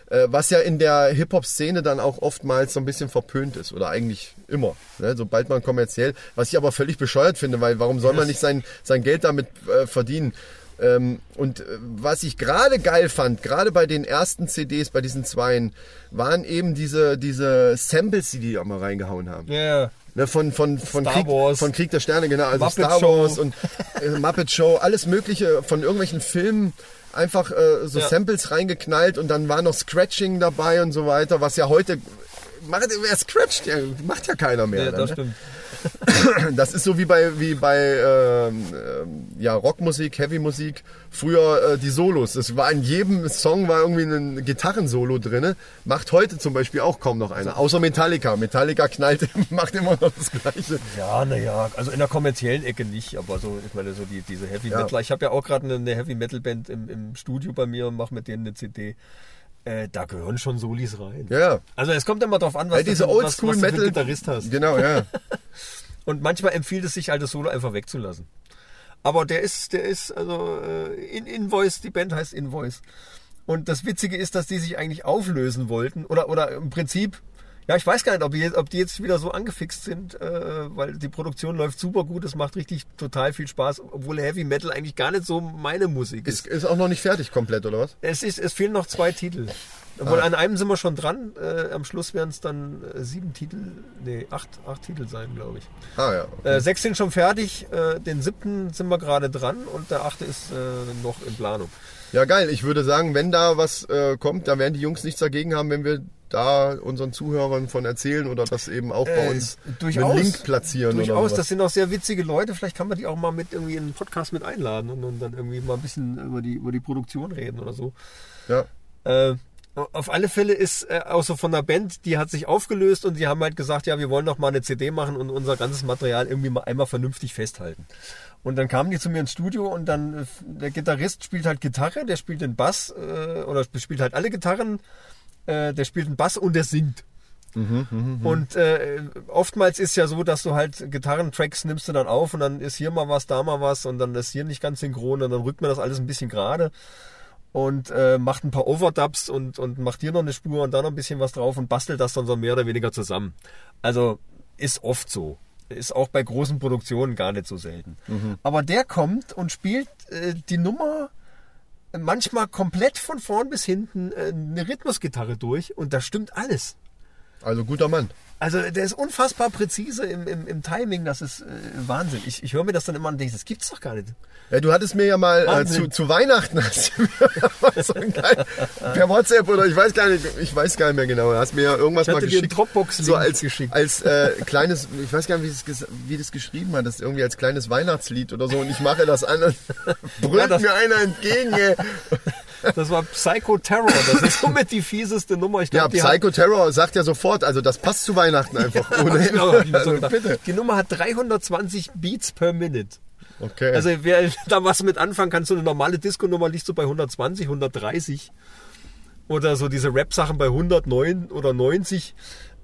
Äh, was ja in der Hip-Hop-Szene dann auch oftmals so ein bisschen verpönt ist oder eigentlich immer. Ne? Sobald man kommerziell, was ich aber völlig bescheuert finde, weil warum soll man nicht sein, sein Geld damit äh, verdienen? Ähm, und äh, was ich gerade geil fand, gerade bei den ersten CDs, bei diesen zweien, waren eben diese, diese Samples, die die auch mal reingehauen haben. ja, Ne, von, von, von, Krieg, von Krieg der Sterne, genau, also Muppet Star Show. Wars und äh, Muppet Show, alles mögliche von irgendwelchen Filmen einfach äh, so Ja. Samples reingeknallt und dann war noch Scratching dabei und so weiter, was ja heute macht, wer scratcht, ja, macht ja keiner mehr. ja, dann, das ne? stimmt. Das ist so wie bei, wie bei ähm, ähm, ja, Rockmusik, Heavymusik. Früher äh, die Solos. Es war in jedem Song war irgendwie ein Gitarrensolo drinne. Macht heute zum Beispiel auch kaum noch einer. Außer Metallica. Metallica knallt, macht immer noch das Gleiche. Ja, naja, also in der kommerziellen Ecke nicht, aber so, ich meine, so die, diese Heavy Ja. Metal. Ich habe ja auch gerade eine, eine Heavy Metal Band im, im Studio bei mir und mache mit denen eine CD. Äh, da gehören schon Solis rein. Ja, ja. Also es kommt immer drauf an, was, Weil diese du, was, was du für einen. Gitarrist hast. Genau, ja. Und manchmal empfiehlt es sich halt das Solo einfach wegzulassen. Aber der ist, der ist, also äh, in Invoice, die Band heißt Invoice. Und das Witzige ist, dass die sich eigentlich auflösen wollten. Oder, oder im Prinzip, ja, ich weiß gar nicht, ob die, jetzt- ob die jetzt wieder so angefixt sind, äh, weil die Produktion läuft super gut, es macht richtig total viel Spaß, obwohl Heavy Metal eigentlich gar nicht so meine Musik ist. Ist, ist auch noch nicht fertig komplett, oder was? Es, ist, es fehlen noch zwei Titel. Obwohl an einem sind wir schon dran. Äh, am Schluss werden es dann äh, sieben Titel, nee, acht, acht Titel sein, glaube ich. Ah ja. Okay. Äh, sechs sind schon fertig, äh, den siebten sind wir gerade dran und der achte ist äh, noch in Planung. Ja, geil. Ich würde sagen, wenn da was äh, kommt, da werden die Jungs nichts dagegen haben, wenn wir da unseren Zuhörern von erzählen oder das eben auch bei Äh, uns durchaus. einen Link platzieren oder Durchaus, das sind auch sehr witzige Leute. Vielleicht kann man die auch mal mit irgendwie in einen Podcast mit einladen und, und dann irgendwie mal ein bisschen über die, über die Produktion reden oder so. Ja. Äh, auf alle Fälle ist äh, auch so von der Band, die hat sich aufgelöst und die haben halt gesagt, ja, wir wollen noch mal eine CD machen und unser ganzes Material irgendwie mal einmal vernünftig festhalten. Und dann kamen die zu mir ins Studio und dann äh, der Gitarrist spielt halt Gitarre, der spielt den Bass äh, oder spielt halt alle Gitarren, äh, der spielt den Bass und der singt. Und äh, oftmals ist ja so, dass du halt Gitarrentracks nimmst du dann auf und dann ist hier mal was, da mal was und dann ist hier nicht ganz synchron und dann rückt man das alles ein bisschen gerade und äh, macht ein paar Overdubs und, und macht hier noch eine Spur und da noch ein bisschen was drauf und bastelt das dann so mehr oder weniger zusammen. Also ist oft so. Ist auch bei großen Produktionen gar nicht so selten. Aber der kommt und spielt äh, die Nummer manchmal komplett von vorn bis hinten äh, eine Rhythmusgitarre durch und da stimmt alles. Also guter Mann. Also der ist unfassbar präzise im, im, im Timing, das ist äh, Wahnsinn. Ich, ich höre mir das dann immer und denke, das gibt's doch gar nicht. Ja, du hattest mir ja mal äh, zu, zu Weihnachten hast du mir so ein geil, per WhatsApp oder ich weiß gar nicht, ich weiß gar nicht mehr genau. Du hast mir ja irgendwas Ich mal hatte dir geschickt. Dropbox-Link so als geschickt. als äh, kleines, ich weiß gar nicht, wie das, wie das geschrieben hat, das irgendwie als kleines Weihnachtslied oder so und ich mache das an und brüllt Ja, mir einer entgegen. Ey. Das war Psycho Terror, das ist somit die fieseste Nummer. Ich Ja, glaub, hat- Psycho Terror sagt ja sofort, also das passt zu Weihnachten einfach. ohne Genau, also, bitte. Die Nummer hat 320 Beats per Minute. Okay. Also wer da was mit anfangen kann, so eine normale Disco-Nummer liegt so bei 120, 130. Oder so diese Rap-Sachen bei 109 oder 90.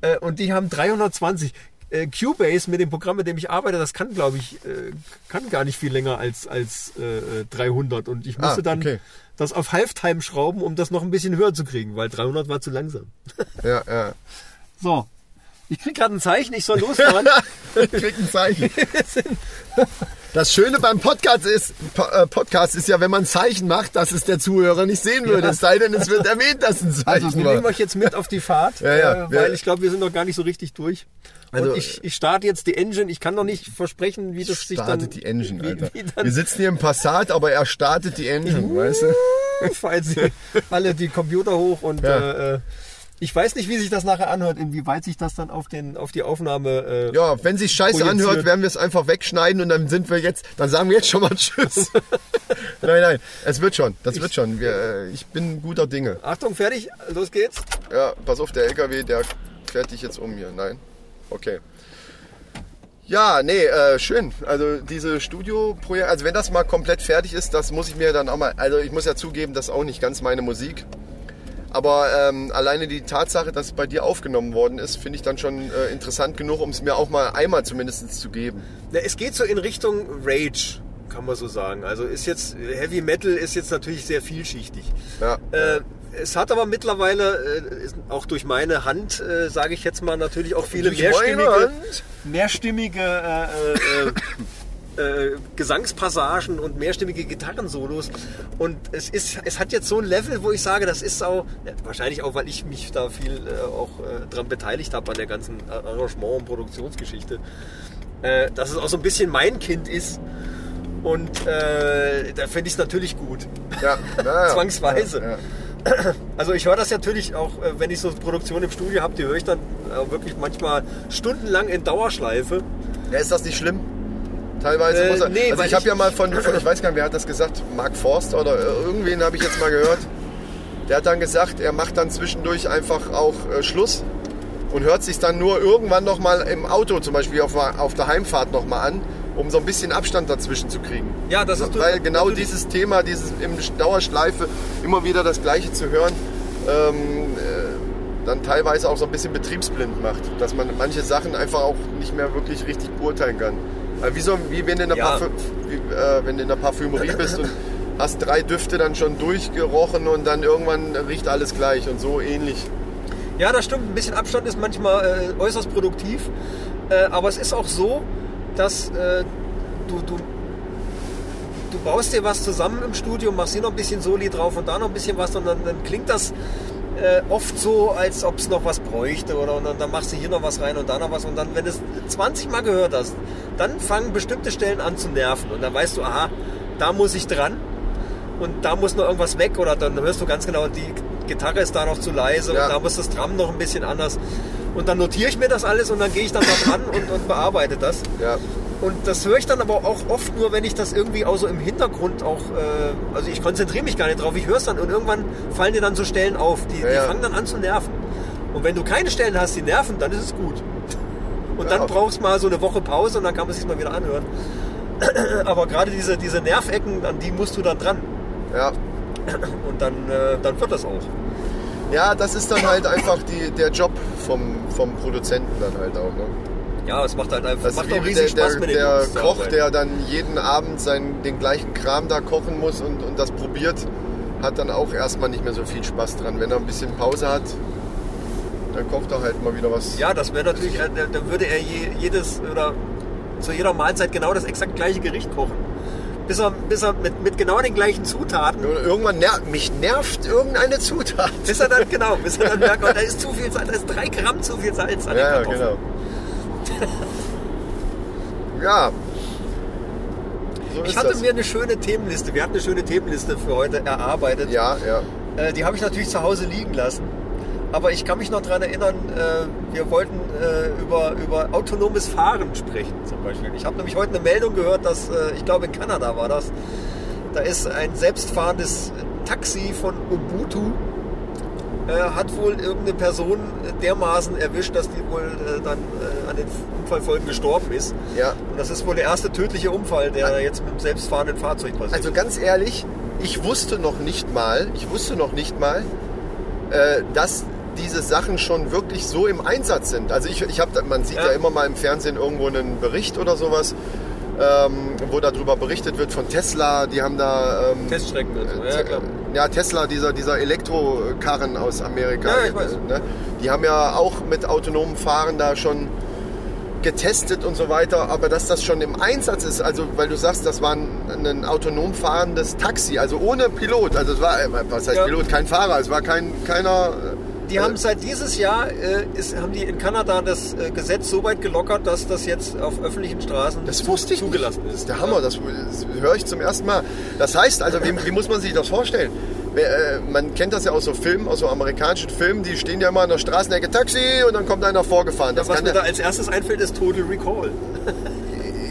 Äh, Und die haben 320. Äh, Cubase mit dem Programm, mit dem ich arbeite, das kann, glaube ich, äh, kann gar nicht viel länger als, als äh, 300. Und ich musste Ah, dann okay. Das auf Halftime schrauben, um das noch ein bisschen höher zu kriegen, weil 300 war zu langsam. ja, ja. So. Ich krieg gerade ein Zeichen, ich soll losfahren. Ich krieg ein Zeichen. Das Schöne beim Podcast ist, äh, Podcast ist ja, wenn man ein Zeichen macht, dass es der Zuhörer nicht sehen würde. Es sei denn, es wird erwähnt, dass ein Zeichen Also wir nehmen war. euch jetzt mit auf die Fahrt, Ja, ja. äh, weil Wir- ich glaube, wir sind noch gar nicht so richtig durch. Also, und ich, ich starte jetzt die Engine. Ich kann noch nicht versprechen, wie das sich dann... Startet die Engine, wie, Alter. Wie Wir dann, sitzen hier im Passat, aber er startet die Engine, weißt du? falls alle die Computer hoch und Ja. äh, äh, ich weiß nicht, wie sich das nachher anhört, inwieweit sich das dann auf, den, auf die Aufnahme... Äh, Ja, wenn sich scheiße Projiziert. anhört, werden wir es einfach wegschneiden und dann sind wir jetzt, dann sagen wir jetzt schon mal Tschüss. nein, nein, es wird schon, das wird schon. Wir, äh, ich bin guter Dinge. Achtung, fertig, los geht's. Ja, pass auf, der LKW, der fährt dich jetzt um hier. Nein. Okay. Ja, nee, äh, schön. Also diese Studioprojekte, also wenn das mal komplett fertig ist, das muss ich mir dann auch mal, also ich muss ja zugeben, das ist auch nicht ganz meine Musik. Aber ähm, alleine die Tatsache, dass es bei dir aufgenommen worden ist, finde ich dann schon äh, interessant genug, um es mir auch mal einmal zumindest zu geben. Na, es geht so in Richtung Rage, kann man so sagen. Also ist jetzt Heavy Metal ist jetzt natürlich sehr vielschichtig. Ja. Äh, es hat aber mittlerweile, äh, auch durch meine Hand, äh, sage ich jetzt mal, natürlich auch viele mehrstimmige, mehrstimmige äh, äh, äh, Gesangspassagen und mehrstimmige Gitarrensolos. Und es, ist, es hat jetzt so ein Level, wo ich sage, das ist auch, ja, wahrscheinlich auch, weil ich mich da viel äh, auch äh, dran beteiligt habe an der ganzen Arrangement- und Produktionsgeschichte, äh, dass es auch so ein bisschen mein Kind ist. Und äh, da finde ich es natürlich gut. Ja, ja. Zwangsweise. Also ich höre das natürlich auch, äh, wenn ich so Produktion im Studio habe, die höre ich dann äh, wirklich manchmal stundenlang in Dauerschleife. Ja, ist das nicht schlimm? Teilweise Äh, muss er. nee, also ich habe ja mal von, von, ich weiß gar nicht, wer hat das gesagt, Mark Forster oder irgendwen habe ich jetzt mal gehört. Der hat dann gesagt, er macht dann zwischendurch einfach auch äh, Schluss und hört sich dann nur irgendwann noch mal im Auto, zum Beispiel auf, auf der Heimfahrt noch mal an, um so ein bisschen Abstand dazwischen zu kriegen. Ja, das ist Weil genau natürlich- dieses Thema, dieses im Dauerschleife immer wieder das Gleiche zu hören, ähm, äh, dann teilweise auch so ein bisschen betriebsblind macht, dass man manche Sachen einfach auch nicht mehr wirklich richtig beurteilen kann. Also wie, so, wie wenn, du in der Ja. Parfü wie, äh, wenn du in der Parfümerie bist und hast drei Düfte dann schon durchgerochen und dann irgendwann riecht alles gleich und so ähnlich. Ja, das stimmt. Ein bisschen Abstand ist manchmal äh, äußerst produktiv. Äh, aber es ist auch so, dass äh, du, du, du baust dir was zusammen im Studio, machst hier noch ein bisschen Soli drauf und da noch ein bisschen was und dann, dann klingt das äh, oft so, als ob es noch was bräuchte oder und dann, dann machst du hier noch was rein und da noch was und dann, wenn du es 20 Mal gehört hast, dann fangen bestimmte Stellen an zu nerven und dann weißt du, aha, da muss ich dran und da muss noch irgendwas weg oder dann hörst du ganz genau, die Gitarre ist da noch zu leise Ja. und da muss das Drum noch ein bisschen anders. Und dann notiere ich mir das alles und dann gehe ich dann da dran und, und bearbeite das. Ja, Und das höre ich dann aber auch oft nur, wenn ich das irgendwie auch so im Hintergrund auch, äh, also ich konzentriere mich gar nicht drauf, ich höre es dann und irgendwann fallen dir dann so Stellen auf, die, Ja, die ja. fangen dann an zu nerven. Und wenn du keine Stellen hast, die nerven, dann ist es gut. Und Ja. dann brauchst du mal so eine Woche Pause und dann kann man sich mal wieder anhören. Aber gerade diese, diese Nervecken, an die musst du dann dran. ja. Und dann, äh, dann wird das auch. Ja, das ist dann halt einfach die, der Job vom, vom Produzenten dann halt auch. Ne? Ja, es macht halt einfach Das macht auch riesig der, Spaß der, mit den der Jungs Koch, der dann jeden Abend seinen, den gleichen Kram da kochen muss und, und das probiert, hat dann auch erstmal nicht mehr so viel Spaß dran. Wenn er ein bisschen Pause hat, dann kocht er halt mal wieder was. Ja, das wäre natürlich, äh, da- dann würde er je, jedes oder zu jeder Mahlzeit genau das exakt gleiche Gericht kochen. Bis er, bis er mit, mit genau den gleichen Zutaten, Irgendwann nervt mich nervt irgendeine Zutat. bis er dann, genau, bis er dann merkt, oh, da ist zu viel Salz, da ist drei Gramm zu viel Salz an den Ja, ja, Kartoffeln. genau. ja. So Ich hatte das. mir eine schöne Themenliste, wir hatten eine schöne Themenliste für heute erarbeitet. Ja, ja. Äh, die habe ich natürlich zu Hause liegen lassen. Aber ich kann mich noch daran erinnern, äh, wir wollten äh, über, über autonomes Fahren sprechen zum Beispiel. Ich habe nämlich heute eine Meldung gehört, dass, ich glaube in Kanada war das, da ist ein selbstfahrendes Taxi von Ubuntu, hat wohl irgendeine Person dermaßen erwischt, dass die wohl äh, dann äh, an den Unfallfolgen gestorben ist. ja. Und das ist wohl der erste tödliche Unfall, der jetzt mit dem selbstfahrenden Fahrzeug passiert. Also ganz ehrlich, ich wusste noch nicht mal, ich wusste noch nicht mal, äh, dass diese Sachen schon wirklich so im Einsatz sind. Also ich, ich habe, man sieht ja. Ja. immer mal im Fernsehen irgendwo einen Bericht oder sowas, ähm, wo darüber berichtet wird von Tesla. Die haben da ähm, Teststrecken und so. Ja, Te- klar. ja, Tesla, dieser, dieser Elektrokarren aus Amerika. Ja, ich weiß. Ne? Die haben ja auch mit autonomem Fahren da schon getestet und so weiter, aber dass das schon im Einsatz ist, also weil du sagst, das war ein, ein autonom fahrendes Taxi, also ohne Pilot, also es war, äh, was heißt Ja. Pilot, kein Fahrer, es war kein, keiner... Die haben seit dieses Jahr äh, ist, haben die in Kanada das äh, Gesetz so weit gelockert, dass das jetzt auf öffentlichen Straßen Das wusste ich zugelassen nicht. ist. Das ist der Hammer, das, das höre ich zum ersten Mal. Das heißt, also wie, wie muss man sich das vorstellen? Äh, Man kennt das ja aus so Filmen, aus so amerikanischen Filmen, die stehen ja immer an der Straßenecke Taxi und dann kommt einer vorgefahren. Das Was mir da ja, als erstes einfällt, ist Total Recall.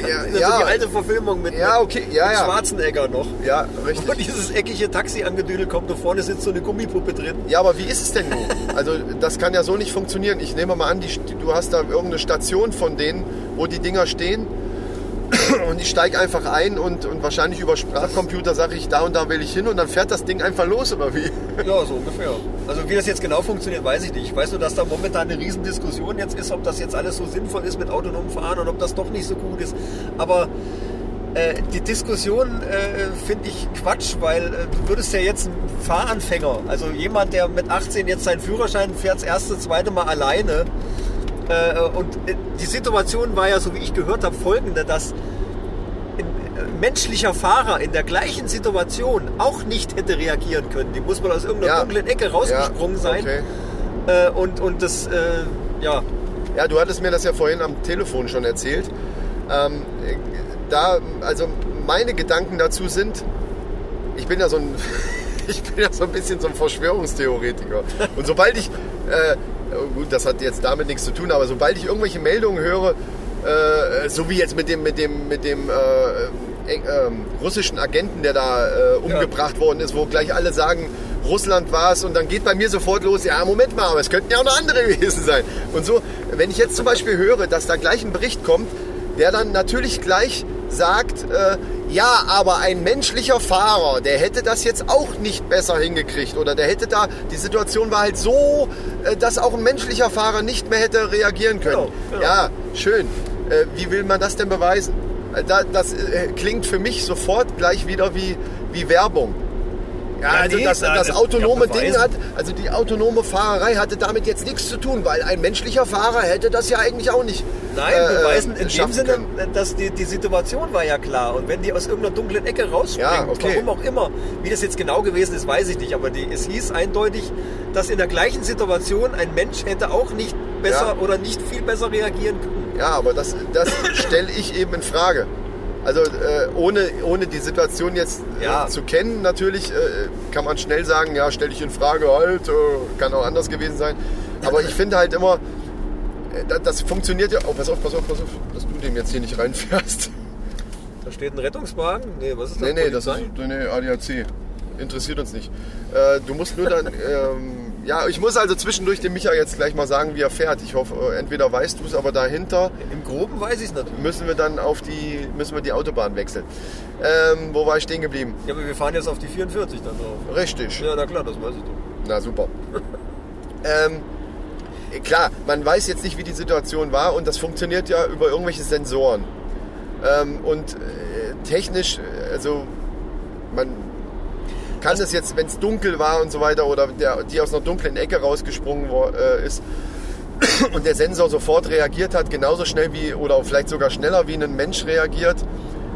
Ja, Das ist ja, die alte Verfilmung mit, Ja, okay, ja, mit ja. Schwarzenegger noch. ja, Wo richtig. dieses eckige Taxi angedüdelt kommt und vorne sitzt so eine Gummipuppe drin. Ja, aber wie ist es denn nun? Also das kann ja so nicht funktionieren. Ich nehme mal an, die, du hast da irgendeine Station von denen, wo die Dinger stehen und ich steige einfach ein und, und wahrscheinlich über Sprachcomputer sage ich, da und da will ich hin und dann fährt das Ding einfach los oder wie? Ja, so ungefähr. Also wie das jetzt genau funktioniert, weiß ich nicht. Ich weiß nur, dass da momentan eine Riesendiskussion jetzt ist, ob das jetzt alles so sinnvoll ist mit autonomem Fahren und ob das doch nicht so gut ist. Aber äh, die Diskussion äh, finde ich Quatsch, weil äh, du würdest ja jetzt ein Fahranfänger, also jemand, der mit 18 jetzt seinen Führerschein fährt, das erste, zweite Mal alleine. Äh, und äh, die Situation war ja, so wie ich gehört habe, folgende, dass ein äh, menschlicher Fahrer in der gleichen Situation auch nicht hätte reagieren können. Die muss man aus irgendeiner Ja. dunklen Ecke rausgesprungen Ja, sein. okay. Äh, und, und das, äh, ja, Ja, du hattest mir das ja vorhin am Telefon schon erzählt. Ähm, da, also meine Gedanken dazu sind, ich bin ja so ein, ich bin ja so ein bisschen so ein Verschwörungstheoretiker. Und sobald ich, äh, gut, das hat jetzt damit nichts zu tun, aber sobald ich irgendwelche Meldungen höre, äh, so wie jetzt mit dem, mit dem, mit dem äh, ähm, russischen Agenten, der da äh, umgebracht worden ist, wo gleich alle sagen, Russland war es und dann geht bei mir sofort los, ja Moment mal, aber es könnten ja auch noch andere gewesen sein. Und so, wenn ich jetzt zum Beispiel höre, dass da gleich ein Bericht kommt, der dann natürlich gleich sagt, äh, ja, aber ein menschlicher Fahrer, der hätte das jetzt auch nicht besser hingekriegt oder der hätte da, die Situation war halt so, äh, dass auch ein menschlicher Fahrer nicht mehr hätte reagieren können. Genau, genau. Ja, schön. Äh, wie will man das denn beweisen? Äh, Da, das äh, klingt für mich sofort gleich wieder wie, wie Werbung. Ja, also nee, das, nein, das das- autonome Ding hat, also die autonome Fahrerei hatte damit jetzt nichts zu tun, weil ein menschlicher Fahrer hätte das ja eigentlich auch nicht. Nein, äh, beweisen in dem Sinne, können. dass die, die Situation war ja klar. Und wenn die aus irgendeiner dunklen Ecke rausspringen, Ja, okay. warum auch immer, wie das jetzt genau gewesen ist, weiß ich nicht. Aber die, es hieß eindeutig, dass in der gleichen Situation ein Mensch hätte auch nicht besser Ja. oder nicht viel besser reagieren können. Ja, aber das, das stelle ich eben in Frage. Also äh, ohne, ohne die Situation jetzt äh, Ja. zu kennen, natürlich äh, kann man schnell sagen, ja, stelle ich in Frage, halt, äh, kann auch anders gewesen sein. Aber ich finde halt immer, äh, das, das funktioniert ja. Oh, pass auf, pass auf, pass auf, dass du dem jetzt hier nicht reinfährst. Da steht ein Rettungswagen. Nee, was ist das? Nee, nee, das ist Polizei? nee, ADAC. Interessiert uns nicht. Äh, du musst nur dann. ähm, ja, ich muss also zwischendurch dem Micha jetzt gleich mal sagen, wie er fährt. Ich hoffe, äh, entweder weißt du es, aber dahinter Im Groben weiß ich es natürlich. müssen wir dann auf die, müssen wir die Autobahn wechseln. Ähm, wo war ich stehen geblieben? Ja, aber wir fahren jetzt auf die 44 dann drauf. Richtig. Ja, na klar, das weiß ich doch. Na super. ähm, klar, man weiß jetzt nicht, wie die Situation war und das funktioniert ja über irgendwelche Sensoren. Ähm, und äh, technisch, äh, also man kann es jetzt, wenn es dunkel war und so weiter oder der, die aus einer dunklen Ecke rausgesprungen war, äh, ist und der Sensor sofort reagiert hat, genauso schnell wie oder vielleicht sogar schneller wie ein Mensch reagiert,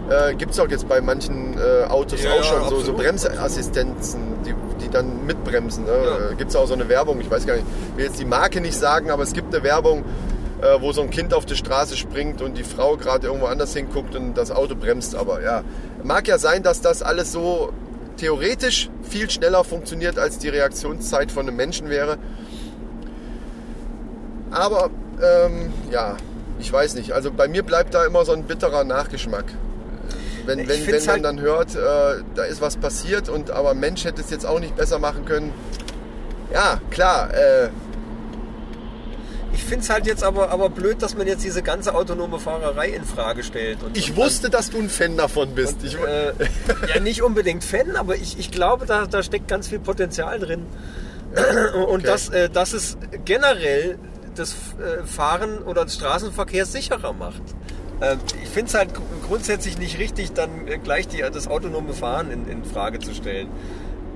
äh, gibt es auch jetzt bei manchen äh, Autos Ja, auch ja, schon so, so absolut. Bremsassistenzen, die, die dann mitbremsen. Ne? Ja. Äh, Gibt es auch so eine Werbung, ich weiß gar nicht, ich will jetzt die Marke nicht sagen, aber es gibt eine Werbung, äh, wo so ein Kind auf die Straße springt und die Frau gerade irgendwo anders hinguckt und das Auto bremst. Aber ja, mag ja sein, dass das alles so theoretisch viel schneller funktioniert, als die Reaktionszeit von einem Menschen wäre. Aber ähm, ja, ich weiß nicht. Also bei mir bleibt da immer so ein bitterer Nachgeschmack. Wenn, Ich wenn, wenn man halt- dann hört, äh, da ist was passiert und aber ein Mensch hätte es jetzt auch nicht besser machen können. Ja, klar. Äh, Ich finde es halt jetzt aber, aber blöd, dass man jetzt diese ganze autonome Fahrerei in Frage stellt. Und, ich und wusste, dass du ein Fan davon bist. dann, Ich, äh, ja, nicht unbedingt Fan, aber ich, ich glaube, da, da steckt ganz viel Potenzial drin. Und okay. dass, äh, dass es generell das äh, Fahren oder des Straßenverkehrs sicherer macht. Äh, ich finde es halt gr- grundsätzlich nicht richtig, dann äh, gleich die, das autonome Fahren in, in Frage zu stellen.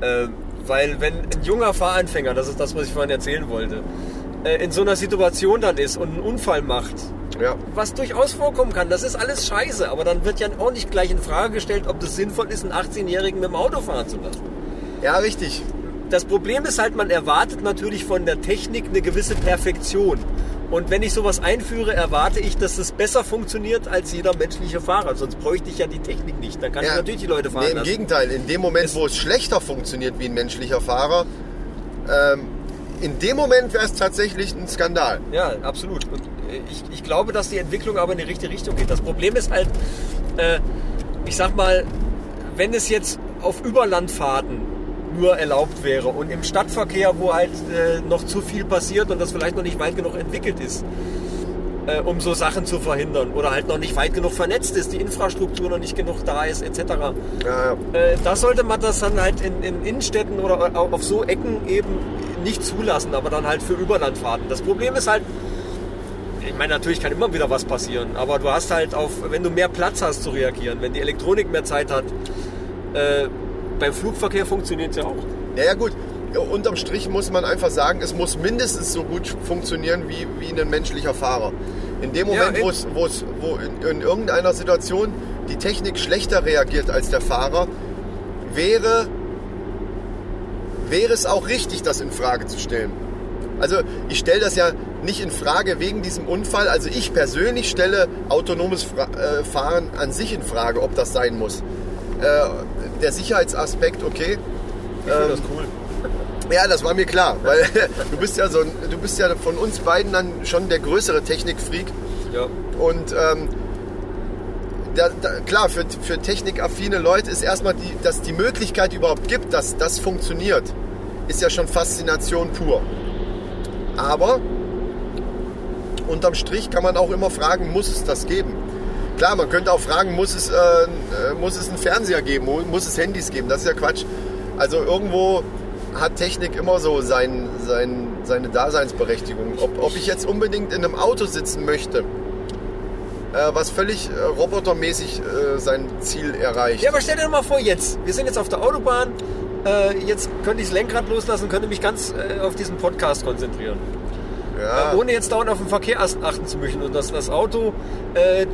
Äh, weil wenn ein junger Fahranfänger, das ist das, was ich vorhin erzählen wollte, in so einer Situation dann ist und einen Unfall macht, ja, was durchaus vorkommen kann, das ist alles scheiße, aber dann wird ja auch nicht gleich in Frage gestellt, ob das sinnvoll ist, einen 18-Jährigen mit dem Auto fahren zu lassen. ja, richtig. Das Problem ist halt, man erwartet natürlich von der Technik eine gewisse Perfektion. Und wenn ich sowas einführe, erwarte ich, dass es besser funktioniert als jeder menschliche Fahrer. Sonst bräuchte ich ja die Technik nicht. Dann kann ich Ja. natürlich die Leute fahren Nee, Im lassen. Gegenteil, in dem Moment, Es- wo es schlechter funktioniert wie ein menschlicher Fahrer, ähm, in dem Moment wäre es tatsächlich ein Skandal. Ja, absolut. Und äh, ich, ich glaube, dass die Entwicklung aber in die richtige Richtung geht. Das Problem ist halt, äh, ich sag mal, wenn es jetzt auf Überlandfahrten nur erlaubt wäre und im Stadtverkehr, wo halt äh, noch zu viel passiert und das vielleicht noch nicht weit genug entwickelt ist, äh, um so Sachen zu verhindern oder halt noch nicht weit genug vernetzt ist, die Infrastruktur noch nicht genug da ist, etc. Ja, ja. Äh, da sollte man das dann halt in, in Innenstädten oder au- auf so Ecken eben nicht zulassen, aber dann halt für Überlandfahrten. Das Problem ist halt, ich meine, natürlich kann immer wieder was passieren, aber du hast halt auf, wenn du mehr Platz hast zu reagieren, wenn die Elektronik mehr Zeit hat, äh, beim Flugverkehr funktioniert es ja auch. Ja, ja gut. Unterm Strich muss man einfach sagen, es muss mindestens so gut funktionieren wie, wie ein menschlicher Fahrer. In dem Ja, Moment, in- wo es, wo es, wo in, in irgendeiner Situation die Technik schlechter reagiert als der Fahrer, wäre, wäre es auch richtig, das in Frage zu stellen. Also ich stelle das ja nicht in Frage wegen diesem Unfall. Also ich persönlich stelle autonomes äh, Fahren an sich in Frage, ob das sein muss. Äh, der Sicherheitsaspekt, okay. Ich finde Ähm, das cool. Ja, das war mir klar, weil du bist ja so, du bist ja von uns beiden dann schon der größere Technikfreak. Ja. Und ähm, da, da, klar, für, für technikaffine Leute ist erstmal, die, dass die Möglichkeit überhaupt gibt, dass das funktioniert, ist ja schon Faszination pur. Aber unterm Strich kann man auch immer fragen, muss es das geben? Klar, man könnte auch fragen, muss es, äh, äh, muss es einen Fernseher geben, muss es Handys geben? Das ist ja Quatsch. Also irgendwo hat Technik immer so sein, sein, seine Daseinsberechtigung. Ob, ob ich jetzt unbedingt in einem Auto sitzen möchte, äh, was völlig äh, robotermäßig äh, sein Ziel erreicht. Ja, aber stell dir mal vor, jetzt. Wir sind jetzt auf der Autobahn. Äh, jetzt könnte ich das Lenkrad loslassen, könnte mich ganz äh, auf diesen Podcast konzentrieren. Ja. Äh, ohne jetzt dauernd auf den Verkehr achten zu müssen. Und das, das Auto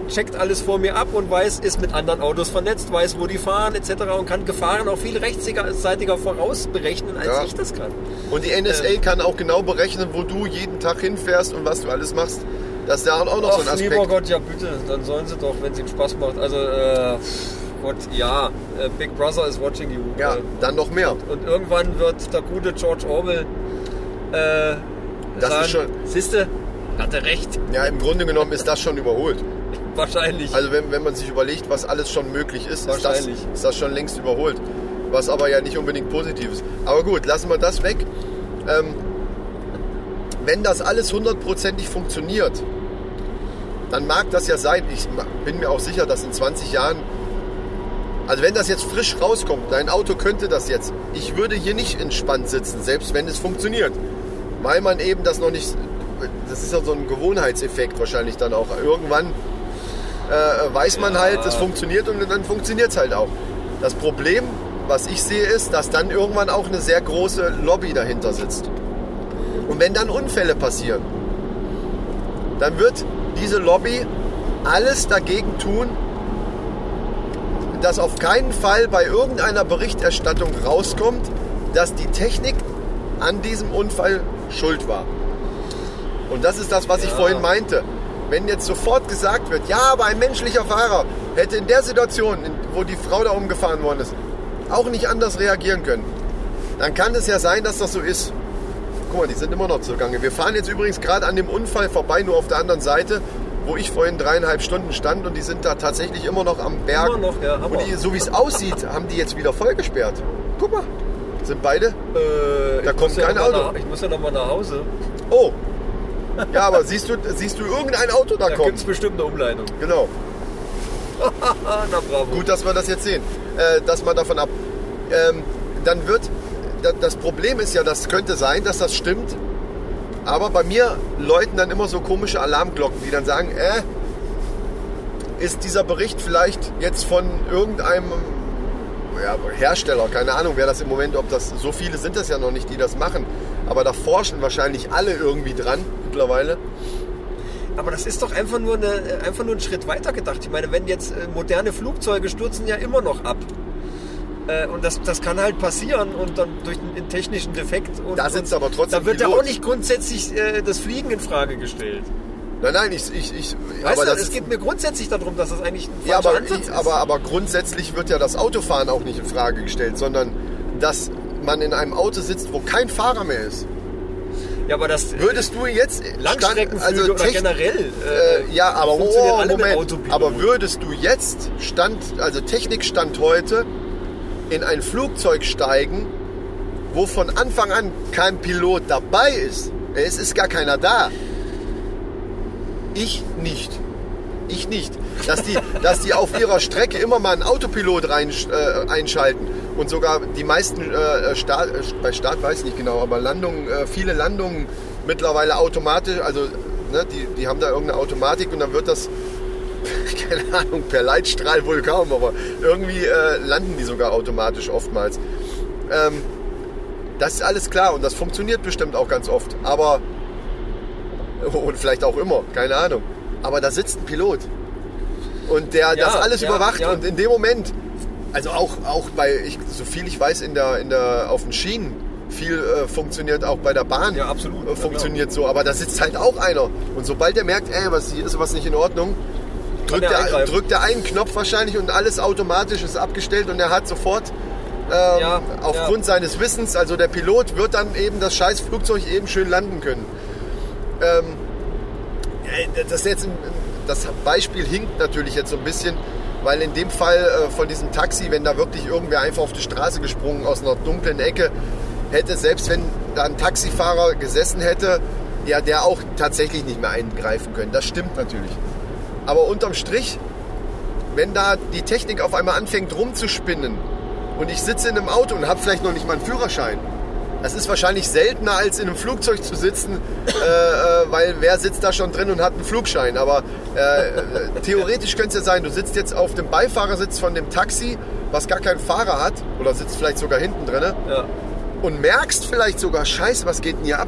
checkt alles vor mir ab und weiß, ist mit anderen Autos vernetzt, weiß, wo die fahren etc. und kann Gefahren auch viel rechtsseitiger vorausberechnen, als Ja. ich das kann. Und die NSA kann auch genau berechnen, wo du jeden Tag hinfährst und was du alles machst. Das ist ja auch noch so ein Ach, lieber Aspekt. Gott, ja bitte, dann sollen sie doch, wenn es ihnen Spaß macht. Also, äh, Gott, ja, äh, Big Brother is watching you. Ja, Äh, dann noch mehr. Und irgendwann wird der gute George Orwell äh, Das sagen, ist schon- siehste, hatte recht, Ja, im Grunde genommen ist das schon überholt. wahrscheinlich. Also wenn, wenn man sich überlegt, was alles schon möglich ist, ist das, ist das schon längst überholt. Was aber ja nicht unbedingt positiv ist. Aber gut, lassen wir das weg. Ähm, wenn das alles hundertprozentig funktioniert, dann mag das ja sein. Ich bin mir auch sicher, dass in 20 Jahren, also wenn das jetzt frisch rauskommt, dein Auto könnte das jetzt. Ich würde hier nicht entspannt sitzen, selbst wenn es funktioniert. Weil man eben das noch nicht, das ist ja so ein Gewohnheitseffekt wahrscheinlich dann auch. Irgendwann äh, weiß man halt, es funktioniert und dann funktioniert es halt auch. Das Problem, was ich sehe, ist, dass dann irgendwann auch eine sehr große Lobby dahinter sitzt. Und wenn dann Unfälle passieren, dann wird diese Lobby alles dagegen tun, dass auf keinen Fall bei irgendeiner Berichterstattung rauskommt, dass die Technik an diesem Unfall schuld war. Und das ist das, was ich Ja. vorhin meinte. Wenn jetzt sofort gesagt wird, ja, aber ein menschlicher Fahrer hätte in der Situation, wo die Frau da umgefahren worden ist, auch nicht anders reagieren können, dann kann es ja sein, dass das so ist. Guck mal, die sind immer noch zugange. Wir fahren jetzt übrigens gerade an dem Unfall vorbei, nur auf der anderen Seite, wo ich vorhin dreieinhalb Stunden stand und die sind da tatsächlich immer noch am Berg. Immer noch, ja, Hammer. Und die, so wie es aussieht, haben die jetzt wieder voll gesperrt. Guck mal, sind beide. Äh, Da kommt ja kein Auto. Nach, ich muss ja noch mal nach Hause. Oh. Ja, aber siehst du, siehst du irgendein Auto da Da gibt es kommt? bestimmt eine Umleitung. Genau. Na bravo. Gut, dass wir das jetzt sehen. Äh, dass man davon ab. Ähm, dann wird. Da- Das Problem ist ja, das könnte sein, dass das stimmt. Aber bei mir läuten dann immer so komische Alarmglocken, die dann sagen, äh, ist dieser Bericht vielleicht jetzt von irgendeinem ja, Hersteller, keine Ahnung, wer das im Moment, ob das, so viele sind das ja noch nicht, die das machen. Aber da forschen wahrscheinlich alle irgendwie dran mittlerweile. Aber das ist doch einfach nur, eine, einfach nur ein Schritt weiter gedacht. Ich meine, wenn jetzt äh, moderne Flugzeuge stürzen ja immer noch ab. Äh, Und das, das kann halt passieren und dann durch einen technischen Defekt. Und, Da sitzt und aber trotzdem Da wird ja auch nicht grundsätzlich äh, das Fliegen in Frage gestellt. Nein, nein, ich, ich, ich Weißt aber du, das es geht mir grundsätzlich darum, dass das eigentlich ein Ja, aber, Ansatz ist. aber, aber grundsätzlich wird ja das Autofahren auch nicht in Frage gestellt, sondern dass man in einem Auto sitzt, wo kein Fahrer mehr ist. ja, aber das Würdest du jetzt Langstreckenflüge also oder generell. äh, ja, aber oh, Moment. Aber würdest du jetzt Stand, also Technikstand heute in ein Flugzeug steigen, wo von Anfang an kein Pilot dabei ist? Es ist gar keiner da. Ich nicht. Ich nicht. Dass die, dass die auf ihrer Strecke immer mal einen Autopilot rein, äh, einschalten und sogar die meisten äh, Start, äh, bei Start weiß ich nicht genau, aber Landungen, äh, viele Landungen mittlerweile automatisch, also ne, die, die haben da irgendeine Automatik und dann wird das, keine Ahnung, per Leitstrahl wohl kaum, aber irgendwie äh, landen die sogar automatisch oftmals. Ähm, das ist alles klar und das funktioniert bestimmt auch ganz oft, aber und vielleicht auch immer, keine Ahnung. Aber da sitzt ein Pilot. Und der Ja, das alles ja, überwacht. ja. Und in dem Moment, also auch, auch bei, ich, so viel ich weiß, in der, in der, auf den Schienen, viel äh, funktioniert auch bei der Bahn. Ja, absolut. Äh, Ja, funktioniert so. Aber da sitzt halt auch einer. Und sobald er merkt, ey, was hier ist was nicht in Ordnung, drückt er drückt er einen Knopf wahrscheinlich und alles automatisch ist abgestellt und er hat sofort ähm, Ja, aufgrund seines Wissens, also der Pilot wird dann eben das scheiß Flugzeug eben schön landen können. Ähm, äh, das jetzt das Beispiel hinkt natürlich jetzt so ein bisschen, weil in dem Fall äh, von diesem Taxi, wenn da wirklich irgendwer einfach auf die Straße gesprungen aus einer dunklen Ecke hätte, selbst wenn da ein Taxifahrer gesessen hätte, ja, der auch tatsächlich nicht mehr eingreifen können. Das stimmt natürlich. Aber unterm Strich, wenn da die Technik auf einmal anfängt rumzuspinnen und ich sitze in einem Auto und habe vielleicht noch nicht mal einen Führerschein, das ist wahrscheinlich seltener als in einem Flugzeug zu sitzen, äh, äh, weil wer sitzt da schon drin und hat einen Flugschein. Aber äh, theoretisch könnte es ja sein, du sitzt jetzt auf dem Beifahrersitz von dem Taxi, was gar keinen Fahrer hat, oder sitzt vielleicht sogar hinten drin Ja. und merkst vielleicht sogar, scheiße, was geht denn hier ab?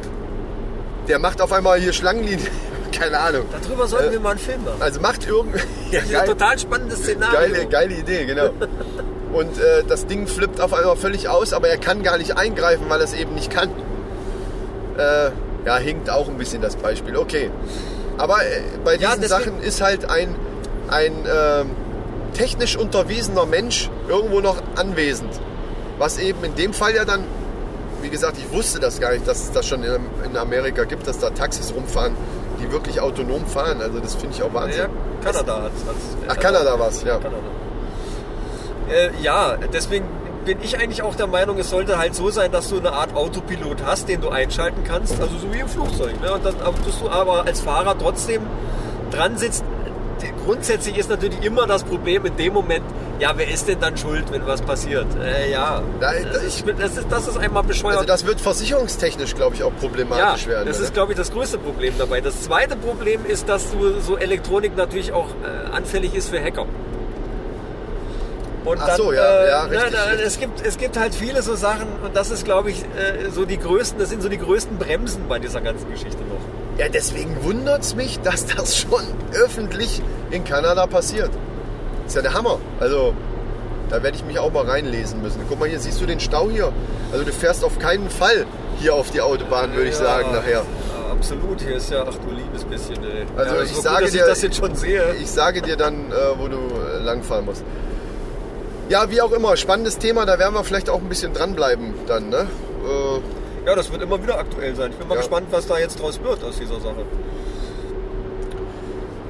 Der macht auf einmal hier Schlangenlinien, keine Ahnung. Darüber sollten wir mal einen Film machen. Also macht irgend... Ja, ein total spannendes Szenario. Geile, geile Idee, genau. Und äh, das Ding flippt auf einmal völlig aus, aber er kann gar nicht eingreifen, weil er es eben nicht kann. Äh, ja, hinkt auch ein bisschen das Beispiel. Okay. Aber äh, bei Ja, diesen deswegen- Sachen ist halt ein, ein ähm, technisch unterwiesener Mensch irgendwo noch anwesend. Was eben in dem Fall ja dann, wie gesagt, ich wusste das gar nicht, dass es das schon in, in Amerika gibt, dass da Taxis rumfahren, die wirklich autonom fahren. Also das finde ich auch Wahnsinn. Ja, Kanada hat es. Ach, Kanada war's, ja. Kanada. Äh, ja, deswegen bin ich eigentlich auch der Meinung, es sollte halt so sein, dass du eine Art Autopilot hast, den du einschalten kannst, also so wie im Flugzeug. Ne? Und dann, dass du aber als Fahrer trotzdem dran sitzt. Grundsätzlich ist natürlich immer das Problem in dem Moment, ja, wer ist denn dann schuld, wenn was passiert? Äh, ja, Da- das, ist, das, ist, das ist einmal bescheuert. Also das wird versicherungstechnisch, glaube ich, auch Ja, problematisch werden. das oder? ist, glaube ich, das größte Problem dabei. Das zweite Problem ist, dass du so Elektronik natürlich auch äh, anfällig ist für Hacker. Und Ach so, ja, ja, na, richtig, na, richtig. Es, gibt, es gibt halt viele so Sachen und das ist, glaube ich, äh, so die größten, das sind so die größten Bremsen bei dieser ganzen Geschichte noch. Ja, deswegen wundert es mich, dass das schon öffentlich in Kanada passiert. ist ja der Hammer. Also, da werde ich mich auch mal reinlesen müssen. Guck mal hier, siehst du den Stau hier? Also du fährst auf keinen Fall hier auf die Autobahn, würde ich Ja, sagen, nachher. Ja, absolut, hier ist ja, ach du liebes bisschen, ey. Also ja, ich so gut, sage dass dir, ich das jetzt schon sehe. ich sage dir dann, äh, wo du äh, langfahren musst. Ja, wie auch immer, spannendes Thema, da werden wir vielleicht auch ein bisschen dranbleiben dann, ne? Äh, Ja, das wird immer wieder aktuell sein. Ich bin mal Ja. gespannt, was da jetzt draus wird aus dieser Sache.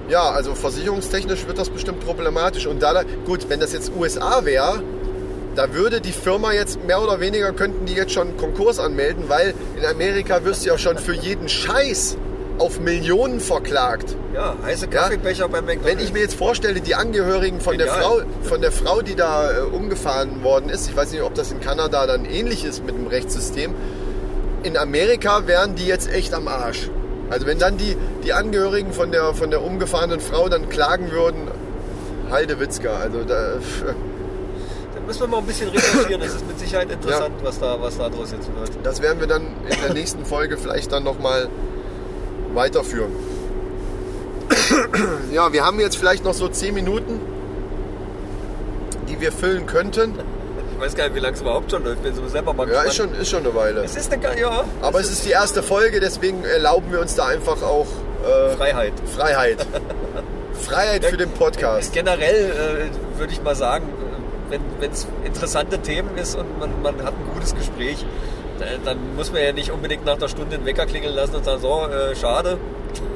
Ja, also versicherungstechnisch wird das bestimmt problematisch. Und da, gut, wenn das jetzt USA wäre, da würde die Firma jetzt mehr oder weniger, könnten die jetzt schon Konkurs anmelden, weil in Amerika wirst du ja schon für jeden Scheiß auf Millionen verklagt. Ja, heiße Kaffeebecher beim McDonald's. Wenn ich mir jetzt vorstelle, die Angehörigen von der, Frau, von der Frau, die da äh, umgefahren worden ist, ich weiß nicht, ob das in Kanada dann ähnlich ist mit dem Rechtssystem, in Amerika wären die jetzt echt am Arsch. Also wenn dann die, die Angehörigen von der, von der umgefahrenen Frau dann klagen würden, Haldewitzka, also da, Dann müssen wir mal ein bisschen recherchieren. Das ist mit Sicherheit interessant, was da was da draus jetzt wird. das werden wir dann in der nächsten Folge vielleicht dann nochmal weiterführen. Ja, wir haben jetzt vielleicht noch so 10 Minuten, die wir füllen könnten. Ich weiß gar nicht, wie lange es überhaupt schon läuft. Bin so selber mal Ja, gespannt. ist schon, ist schon eine Weile. Es ist eine ja, Aber es ist die erste Folge, deswegen erlauben wir uns da einfach auch äh, Freiheit. Freiheit. Freiheit für den Podcast. Generell äh, würde ich mal sagen, äh, wenn es interessante Themen ist und man, man hat ein gutes Gespräch, äh, dann muss man ja nicht unbedingt nach einer Stunde den Wecker klingeln lassen und sagen, so, äh, schade,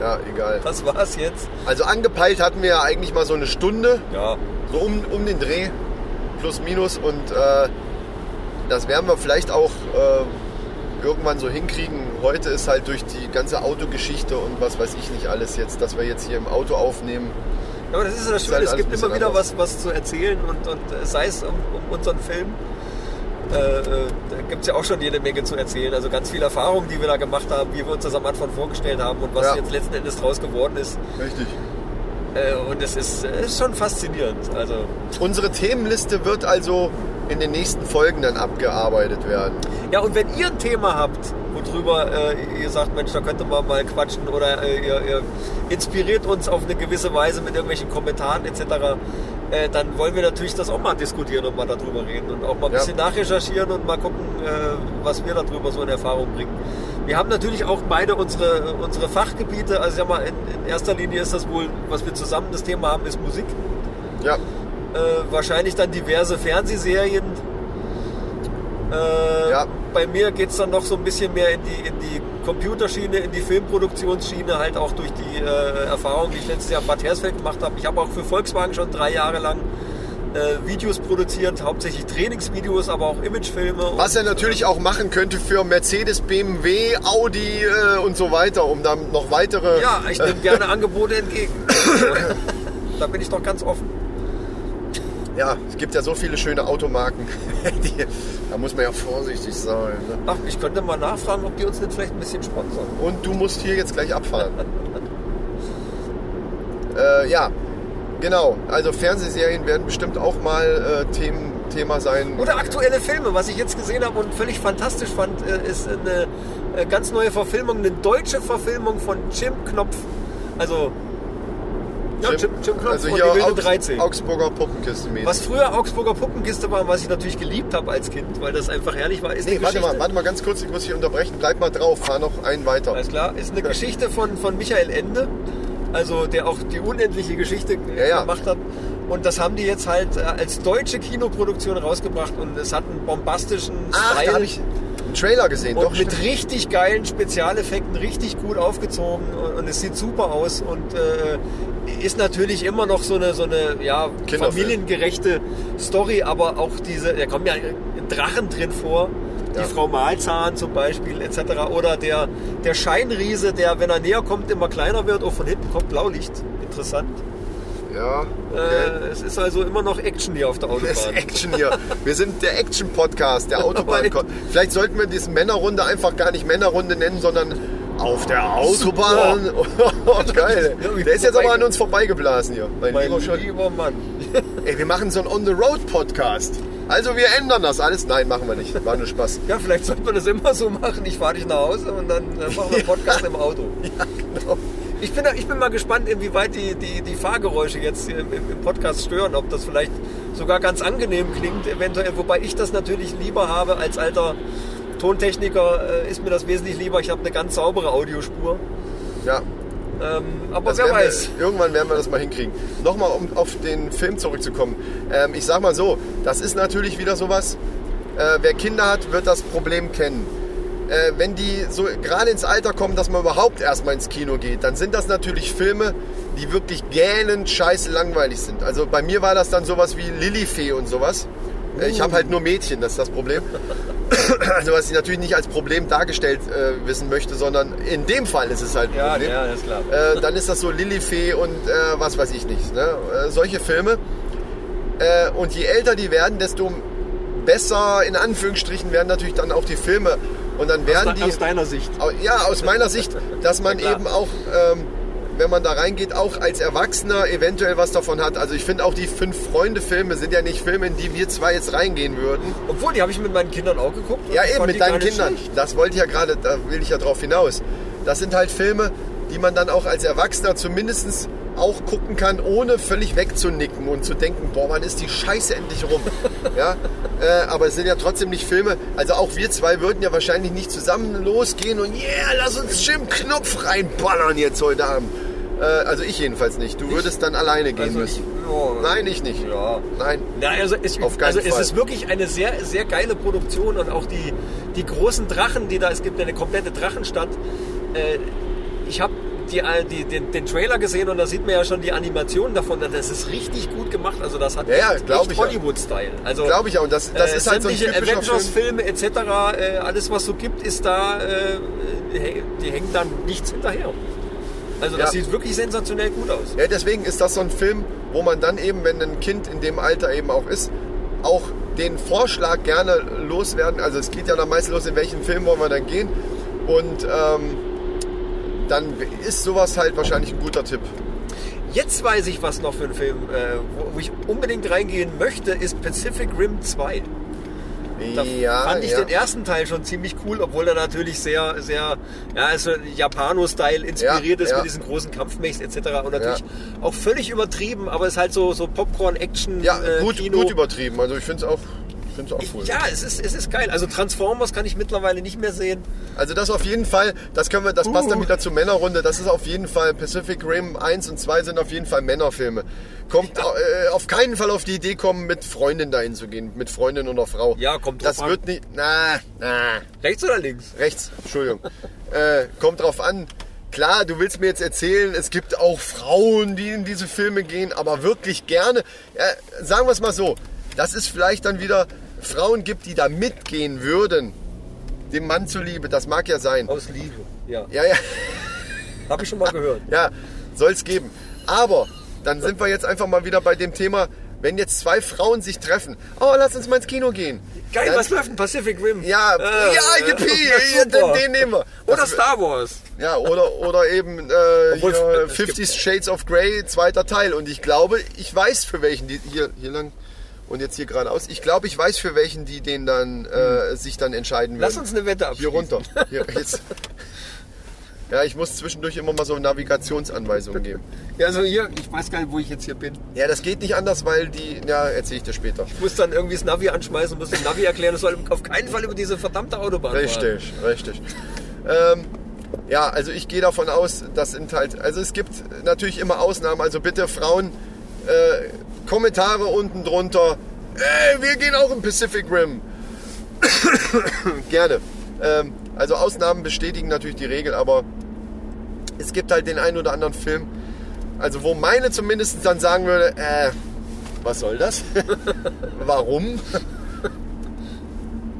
Ja, egal. das war's jetzt. Also angepeilt hatten wir ja eigentlich mal so eine Stunde, Ja, so um, um den Dreh, plus minus. Und äh, das werden wir vielleicht auch äh, irgendwann so hinkriegen. Heute ist halt durch die ganze Autogeschichte und was weiß ich nicht alles jetzt, dass wir jetzt hier im Auto aufnehmen. Ja, aber das ist ja das Schöne, halt es gibt immer wieder anders. was, was zu erzählen und, und äh, sei es um, um unseren Film. Äh, äh, da gibt es ja auch schon jede Menge zu erzählen. Also ganz viel Erfahrung, die wir da gemacht haben, wie wir uns das am Anfang vorgestellt haben und was Ja. jetzt letzten Endes draus geworden ist. Richtig. Äh, und es ist, es ist schon faszinierend. Also Unsere Themenliste wird also in den nächsten Folgen dann abgearbeitet werden. ja, und wenn ihr ein Thema habt, worüber äh, ihr sagt, Mensch, da könnte man mal quatschen oder äh, ihr, ihr inspiriert uns auf eine gewisse Weise mit irgendwelchen Kommentaren etc., äh, dann wollen wir natürlich das auch mal diskutieren und mal darüber reden und auch mal ein Ja. bisschen nachrecherchieren und mal gucken, äh, was wir darüber so in Erfahrung bringen. Wir haben natürlich auch beide unsere, unsere Fachgebiete, also sag mal, in, in erster Linie ist das wohl, was wir zusammen das Thema haben, ist Musik. Ja, Äh, wahrscheinlich dann diverse Fernsehserien. Äh, Ja. Bei mir geht es dann noch so ein bisschen mehr in die, in die Computerschiene, in die Filmproduktionsschiene, halt auch durch die äh, Erfahrung, die ich letztes Jahr in Bad Hersfeld gemacht habe. Ich habe auch für Volkswagen schon drei Jahre lang äh, Videos produziert, hauptsächlich Trainingsvideos, aber auch Imagefilme. Was er natürlich auch machen könnte für Mercedes, BMW, Audi äh, und so weiter, um dann noch weitere. Ja, ich nehme gerne Angebote entgegen. da bin ich doch ganz offen. Ja, es gibt ja so viele schöne Automarken. Die, da muss man ja vorsichtig sein. Ne? Ach, ich könnte mal nachfragen, ob die uns nicht vielleicht ein bisschen sponsern. Und du musst hier jetzt gleich abfahren. äh, ja, genau. Also Fernsehserien werden bestimmt auch mal äh, Themen, Thema sein. Oder aktuelle Filme, was ich jetzt gesehen habe und völlig fantastisch fand, äh, ist eine äh, ganz neue Verfilmung, eine deutsche Verfilmung von Jim Knopf. Also, ja, Jim, Jim Knopf also und hier die wilde Augs 13. Augsburger Puppenkiste mäßig. Was früher Augsburger Puppenkiste war, was ich natürlich geliebt habe als Kind, weil das einfach herrlich war, ist Nee, warte mal, warte mal ganz kurz, ich muss hier unterbrechen. Bleib mal drauf, fahr noch einen weiter. Alles klar, ist eine Geschichte von, von Michael Ende, also der auch die unendliche Geschichte Ja, ja. gemacht hat. Und das haben die jetzt halt äh, als deutsche Kinoproduktion rausgebracht und es hat einen bombastischen Ach, Style. Einen Trailer gesehen. Und Doch, mit stimmt. richtig geilen Spezialeffekten, richtig gut aufgezogen und, und es sieht super aus und äh, ist natürlich immer noch so eine, so eine ja, familiengerechte Story, aber auch diese, da kommen ja Drachen drin vor, die Ja. Frau Malzahn zum Beispiel etc. Oder der, der Scheinriese, der, wenn er näher kommt, immer kleiner wird, oh, von hinten kommt Blaulicht. Interessant. Ja, okay. Äh, es ist also immer noch Action hier auf der Autobahn. Das ist Action hier. Wir sind der Action-Podcast, der Autobahn. Aber- Vielleicht sollten wir diese Männerrunde einfach gar nicht Männerrunde nennen, sondern auf der Autobahn. Oh, geil. Ja, Der ist jetzt aber an uns vorbeigeblasen hier. Mein mein lieber lieber Mann. Ey, wir machen so einen On-the-Road-Podcast. Also wir ändern das alles. Nein, machen wir nicht. War nur Spaß. Ja, vielleicht sollte man das immer so machen. Ich fahre dich nach Hause und dann äh, machen wir einen Podcast im Auto. Ja, genau. Ich bin, ich bin mal gespannt, inwieweit die, die, die Fahrgeräusche jetzt hier im, im Podcast stören. Ob das vielleicht sogar ganz angenehm klingt, eventuell. Wobei ich das natürlich lieber habe als alter Tontechniker. Äh, ist mir das wesentlich lieber. Ich habe eine ganz saubere Audiospur. Ja, Ähm, aber Das wer weiß. Wir, irgendwann werden wir das mal hinkriegen. Nochmal, um auf den Film zurückzukommen. Ähm, ich sag mal so, das ist natürlich wieder sowas, äh, wer Kinder hat, wird das Problem kennen. Äh, wenn die so gerade ins Alter kommen, dass man überhaupt erstmal ins Kino geht, dann sind das natürlich Filme, die wirklich gähnend scheiße langweilig sind. Also bei mir war das dann sowas wie Lilifee und sowas. Äh, Ich habe halt nur Mädchen, das ist das Problem. Also was ich natürlich nicht als Problem dargestellt äh, wissen möchte, sondern in dem Fall ist es halt ein Ja, Problem ja, ist klar. äh, dann ist das so Lilifee und äh, was weiß ich nicht. Ne? Äh, solche Filme. Äh, und je älter die werden, desto besser, in Anführungsstrichen, werden natürlich dann auch die Filme. Und dann werden die. Aus deiner Sicht. Ja, aus meiner Sicht, dass man eben auch, ähm, wenn man da reingeht, auch als Erwachsener eventuell was davon hat. Also ich finde auch die Fünf-Freunde-Filme sind ja nicht Filme, in die wir zwei jetzt reingehen würden. Obwohl, die habe ich mit meinen Kindern auch geguckt. Ja, eben mit deinen Kindern. schlecht. Das wollte ich ja gerade, da will ich ja drauf hinaus. Das sind halt Filme, die man dann auch als Erwachsener zumindest auch gucken kann, ohne völlig wegzunicken und zu denken, boah, wann ist die Scheiße endlich rum. ja? äh, aber es sind ja trotzdem nicht Filme. Also auch wir zwei würden ja wahrscheinlich nicht zusammen losgehen und yeah, lass uns Jim Knopf reinballern jetzt heute Abend. Äh, also ich jedenfalls nicht. Du würdest dann alleine gehen Also ich, müssen. ja, Nein, ich nicht. Ja. Nein. Ja, also, es, Auf keinen also es Fall. ist wirklich eine sehr, sehr geile Produktion und auch die, die großen Drachen, die da, es gibt eine komplette Drachenstadt. Äh, ich habe die, äh, die, den, den Trailer gesehen und da sieht man ja schon die Animationen davon. Das ist richtig gut gemacht. Also das hat Ja, ja, ja. Hollywood-Style. Also, Glaube ich auch. Und das, das äh, ist halt so ein. Avengers-Filme etc., äh, alles was so gibt, ist da, äh, äh, die hängen dann nichts hinterher. Also das Ja. sieht wirklich sensationell gut aus. Ja, deswegen ist das so ein Film, wo man dann eben, wenn ein Kind in dem Alter eben auch ist, auch den Vorschlag gerne loswerden. Also es geht ja dann meistens los, in welchen Film wollen wir dann gehen. Und ähm, dann ist sowas halt wahrscheinlich ein guter Tipp. Jetzt weiß ich, was noch für ein Film, äh, wo, wo ich unbedingt reingehen möchte, ist Pacific Rim 2. Da ja, fand ich ja. den ersten Teil schon ziemlich cool, obwohl er natürlich sehr, sehr, ja, also Japano-Style inspiriert Ja, ist mit diesen großen Kampfmechs etc. Und natürlich auch völlig übertrieben, aber es ist halt so, so Popcorn-Action. ja, äh, gut, Kino. gut übertrieben. Also ich finde es auch. Find's auch cool. Ja, es ist, es ist geil. Also Transformers kann ich mittlerweile nicht mehr sehen. Also das auf jeden Fall, das können wir, das passt dann Uh. wieder zur Männerrunde. Das ist auf jeden Fall Pacific Rim 1 und 2 sind auf jeden Fall Männerfilme. Kommt äh, auf keinen Fall auf die Idee kommen, mit Freundin dahin zu gehen, mit Freundin oder Frau. Ja, kommt drauf Das an. wird nicht. Na, na. Rechts oder links? Rechts, Entschuldigung. äh, kommt drauf an. Klar, du willst mir jetzt erzählen, es gibt auch Frauen, die in diese Filme gehen, aber wirklich gerne. Äh, sagen wir es mal so, dass es vielleicht dann wieder Frauen gibt, die da mitgehen würden, dem Mann zuliebe. Das mag ja sein. Aus Liebe. Ja, Ja, ja, habe ich schon mal gehört. ja, soll es geben. Aber dann sind wir jetzt einfach mal wieder bei dem Thema, wenn jetzt zwei Frauen sich treffen. Oh, lass uns mal ins Kino gehen. Geil, Dann- was läuft denn? Pacific Rim? Ja, Äh, ja, yippie, super. den, den nehmen wir. Oder Das- Star Wars. Ja, oder, oder eben äh, Obwohl, hier, es Fifty Shades of Grey, zweiter Teil. Und ich glaube, ich weiß für welchen die hier, hier lang und jetzt hier geradeaus. Ich glaube, ich weiß für welchen die den dann äh, sich dann entscheiden werden. Lass uns eine Wette hier abschließen. runter. Hier, jetzt. Ja, ich muss zwischendurch immer mal so Navigationsanweisungen geben. Ja, also hier, ich weiß gar nicht, wo ich jetzt hier bin. Ja, das geht nicht anders, weil die. Ja, erzähle ich dir später. Ich muss dann irgendwie das Navi anschmeißen, muss dem Navi erklären, es soll auf keinen Fall über diese verdammte Autobahn fahren. Richtig, richtig. Ähm, ja, also ich gehe davon aus, das sind halt, also es gibt natürlich immer Ausnahmen, also bitte Frauen, äh, Kommentare unten drunter, ey, wir gehen auch im Pacific Rim. Gerne. Ähm, also Ausnahmen bestätigen natürlich die Regel, aber es gibt halt den einen oder anderen Film, also wo meine zumindest dann sagen würde, äh, was soll das? Warum?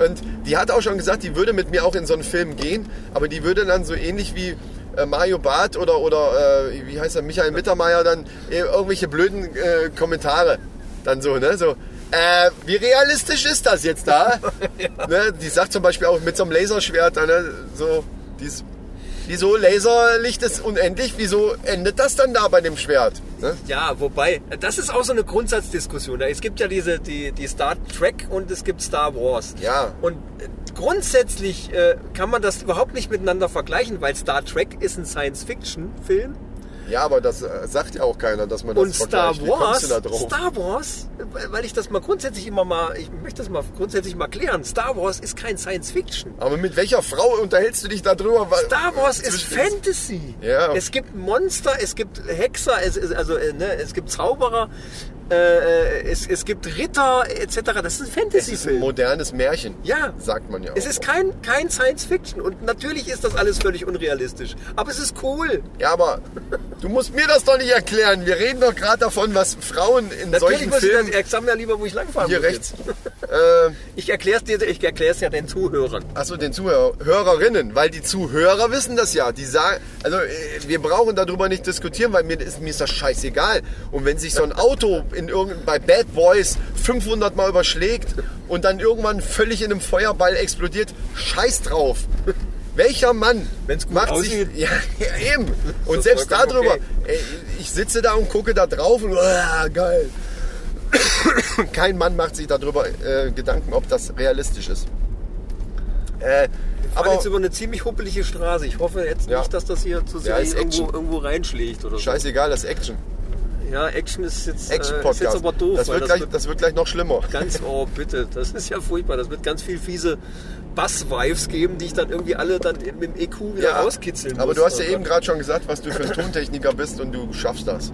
Und die hat auch schon gesagt, die würde mit mir auch in so einen Film gehen, aber die würde dann so ähnlich wie äh, Mario Barth oder, oder äh, wie heißt er, Michael Mittermeier dann äh, irgendwelche blöden äh, Kommentare dann so, ne, so, äh, wie realistisch ist das jetzt da? ne, die sagt zum Beispiel auch mit so einem Laserschwert, ne, so, dies, wieso Laserlicht ist unendlich, wieso endet das dann da bei dem Schwert? Ne? Ja, wobei, das ist auch so eine Grundsatzdiskussion. Es gibt ja diese, die, die Star Trek und es gibt Star Wars. Ja. Und grundsätzlich äh, kann man das überhaupt nicht miteinander vergleichen, weil Star Trek ist ein Science-Fiction-Film Ja, aber das äh, sagt ja auch keiner, dass man das und Star Wars? Star Wars, weil- ich das mal grundsätzlich immer mal, ich möchte das mal grundsätzlich mal klären. Star Wars ist kein Science-Fiction. Aber mit welcher Frau unterhältst du dich da drüber? Star Wars ist Fantasy. Ja. Es gibt Monster, es gibt Hexer, es, also, äh, ne, es gibt Zauberer, äh, äh, es, es gibt Ritter etc. Das ist ein Es ist ein Fantasy-Film. modernes Märchen. Ja. Sagt man ja auch. Es ist kein, kein Science-Fiction und natürlich ist das alles völlig unrealistisch. Aber es ist cool. ja, aber du musst mir das doch nicht erklären. Wir reden doch gerade davon, was Frauen in Natürlich solchen muss ich Filmen... ich sag mir lieber, wo ich langfahren Hier rechts. Jetzt. Äh, Ich erklär's dir, ich erklär's ja den Zuhörern. Achso, den Zuhörerinnen, weil die Zuhörer wissen das ja. Die sagen, also äh, wir brauchen darüber nicht diskutieren, weil mir ist, mir ist das scheißegal. Und wenn sich so ein Auto in irgend, bei Bad Boys 500 Mal überschlägt und dann irgendwann völlig in einem Feuerball explodiert, scheiß drauf. Welcher Mann macht aussieht. sich... Ja, ja, eben. Und selbst darüber, okay. ey, ich sitze da und gucke da drauf und uah, geil. Kein Mann macht sich darüber äh, Gedanken, ob das realistisch ist. Äh, Aber jetzt über eine ziemlich huppelige Straße. Ich hoffe jetzt Ja. nicht, dass das hier zu sehr Ja, irgendwo, irgendwo reinschlägt oder so. scheißegal, das ist Action. Ja, Action ist jetzt, äh, ist jetzt aber doof. das, wird gleich, das wird gleich noch schlimmer. ganz, oh bitte, das ist ja furchtbar. Das wird ganz viel fiese Bass-Vibes geben, die ich dann irgendwie alle dann mit dem EQ wieder rauskitzeln aber muss. du hast ja eben gerade schon gesagt, was du für ein Tontechniker bist und du schaffst das.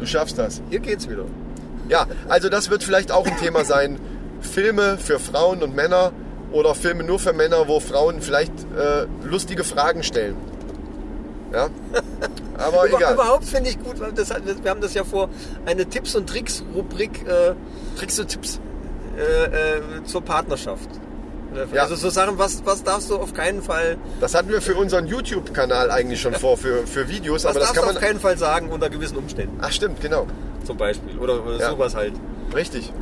Du schaffst das. Hier geht's wieder. Ja, also das wird vielleicht auch ein Thema sein. Filme für Frauen und Männer oder Filme nur für Männer, wo Frauen vielleicht äh, lustige Fragen stellen. Ja, aber Über, egal. überhaupt finde ich gut, das, wir haben das ja vor, eine Tipps- und Tricks-Rubrik äh, Tricks und Tipps. äh, äh, zur Partnerschaft. Ja. Also so Sachen, was, was darfst du auf keinen Fall, Das hatten wir für unseren YouTube-Kanal eigentlich schon vor, für, für Videos, was aber das darfst kann du auf man. keinen Fall sagen unter gewissen Umständen, Ach stimmt, genau. zum Beispiel. Oder, oder Ja. sowas halt. Richtig.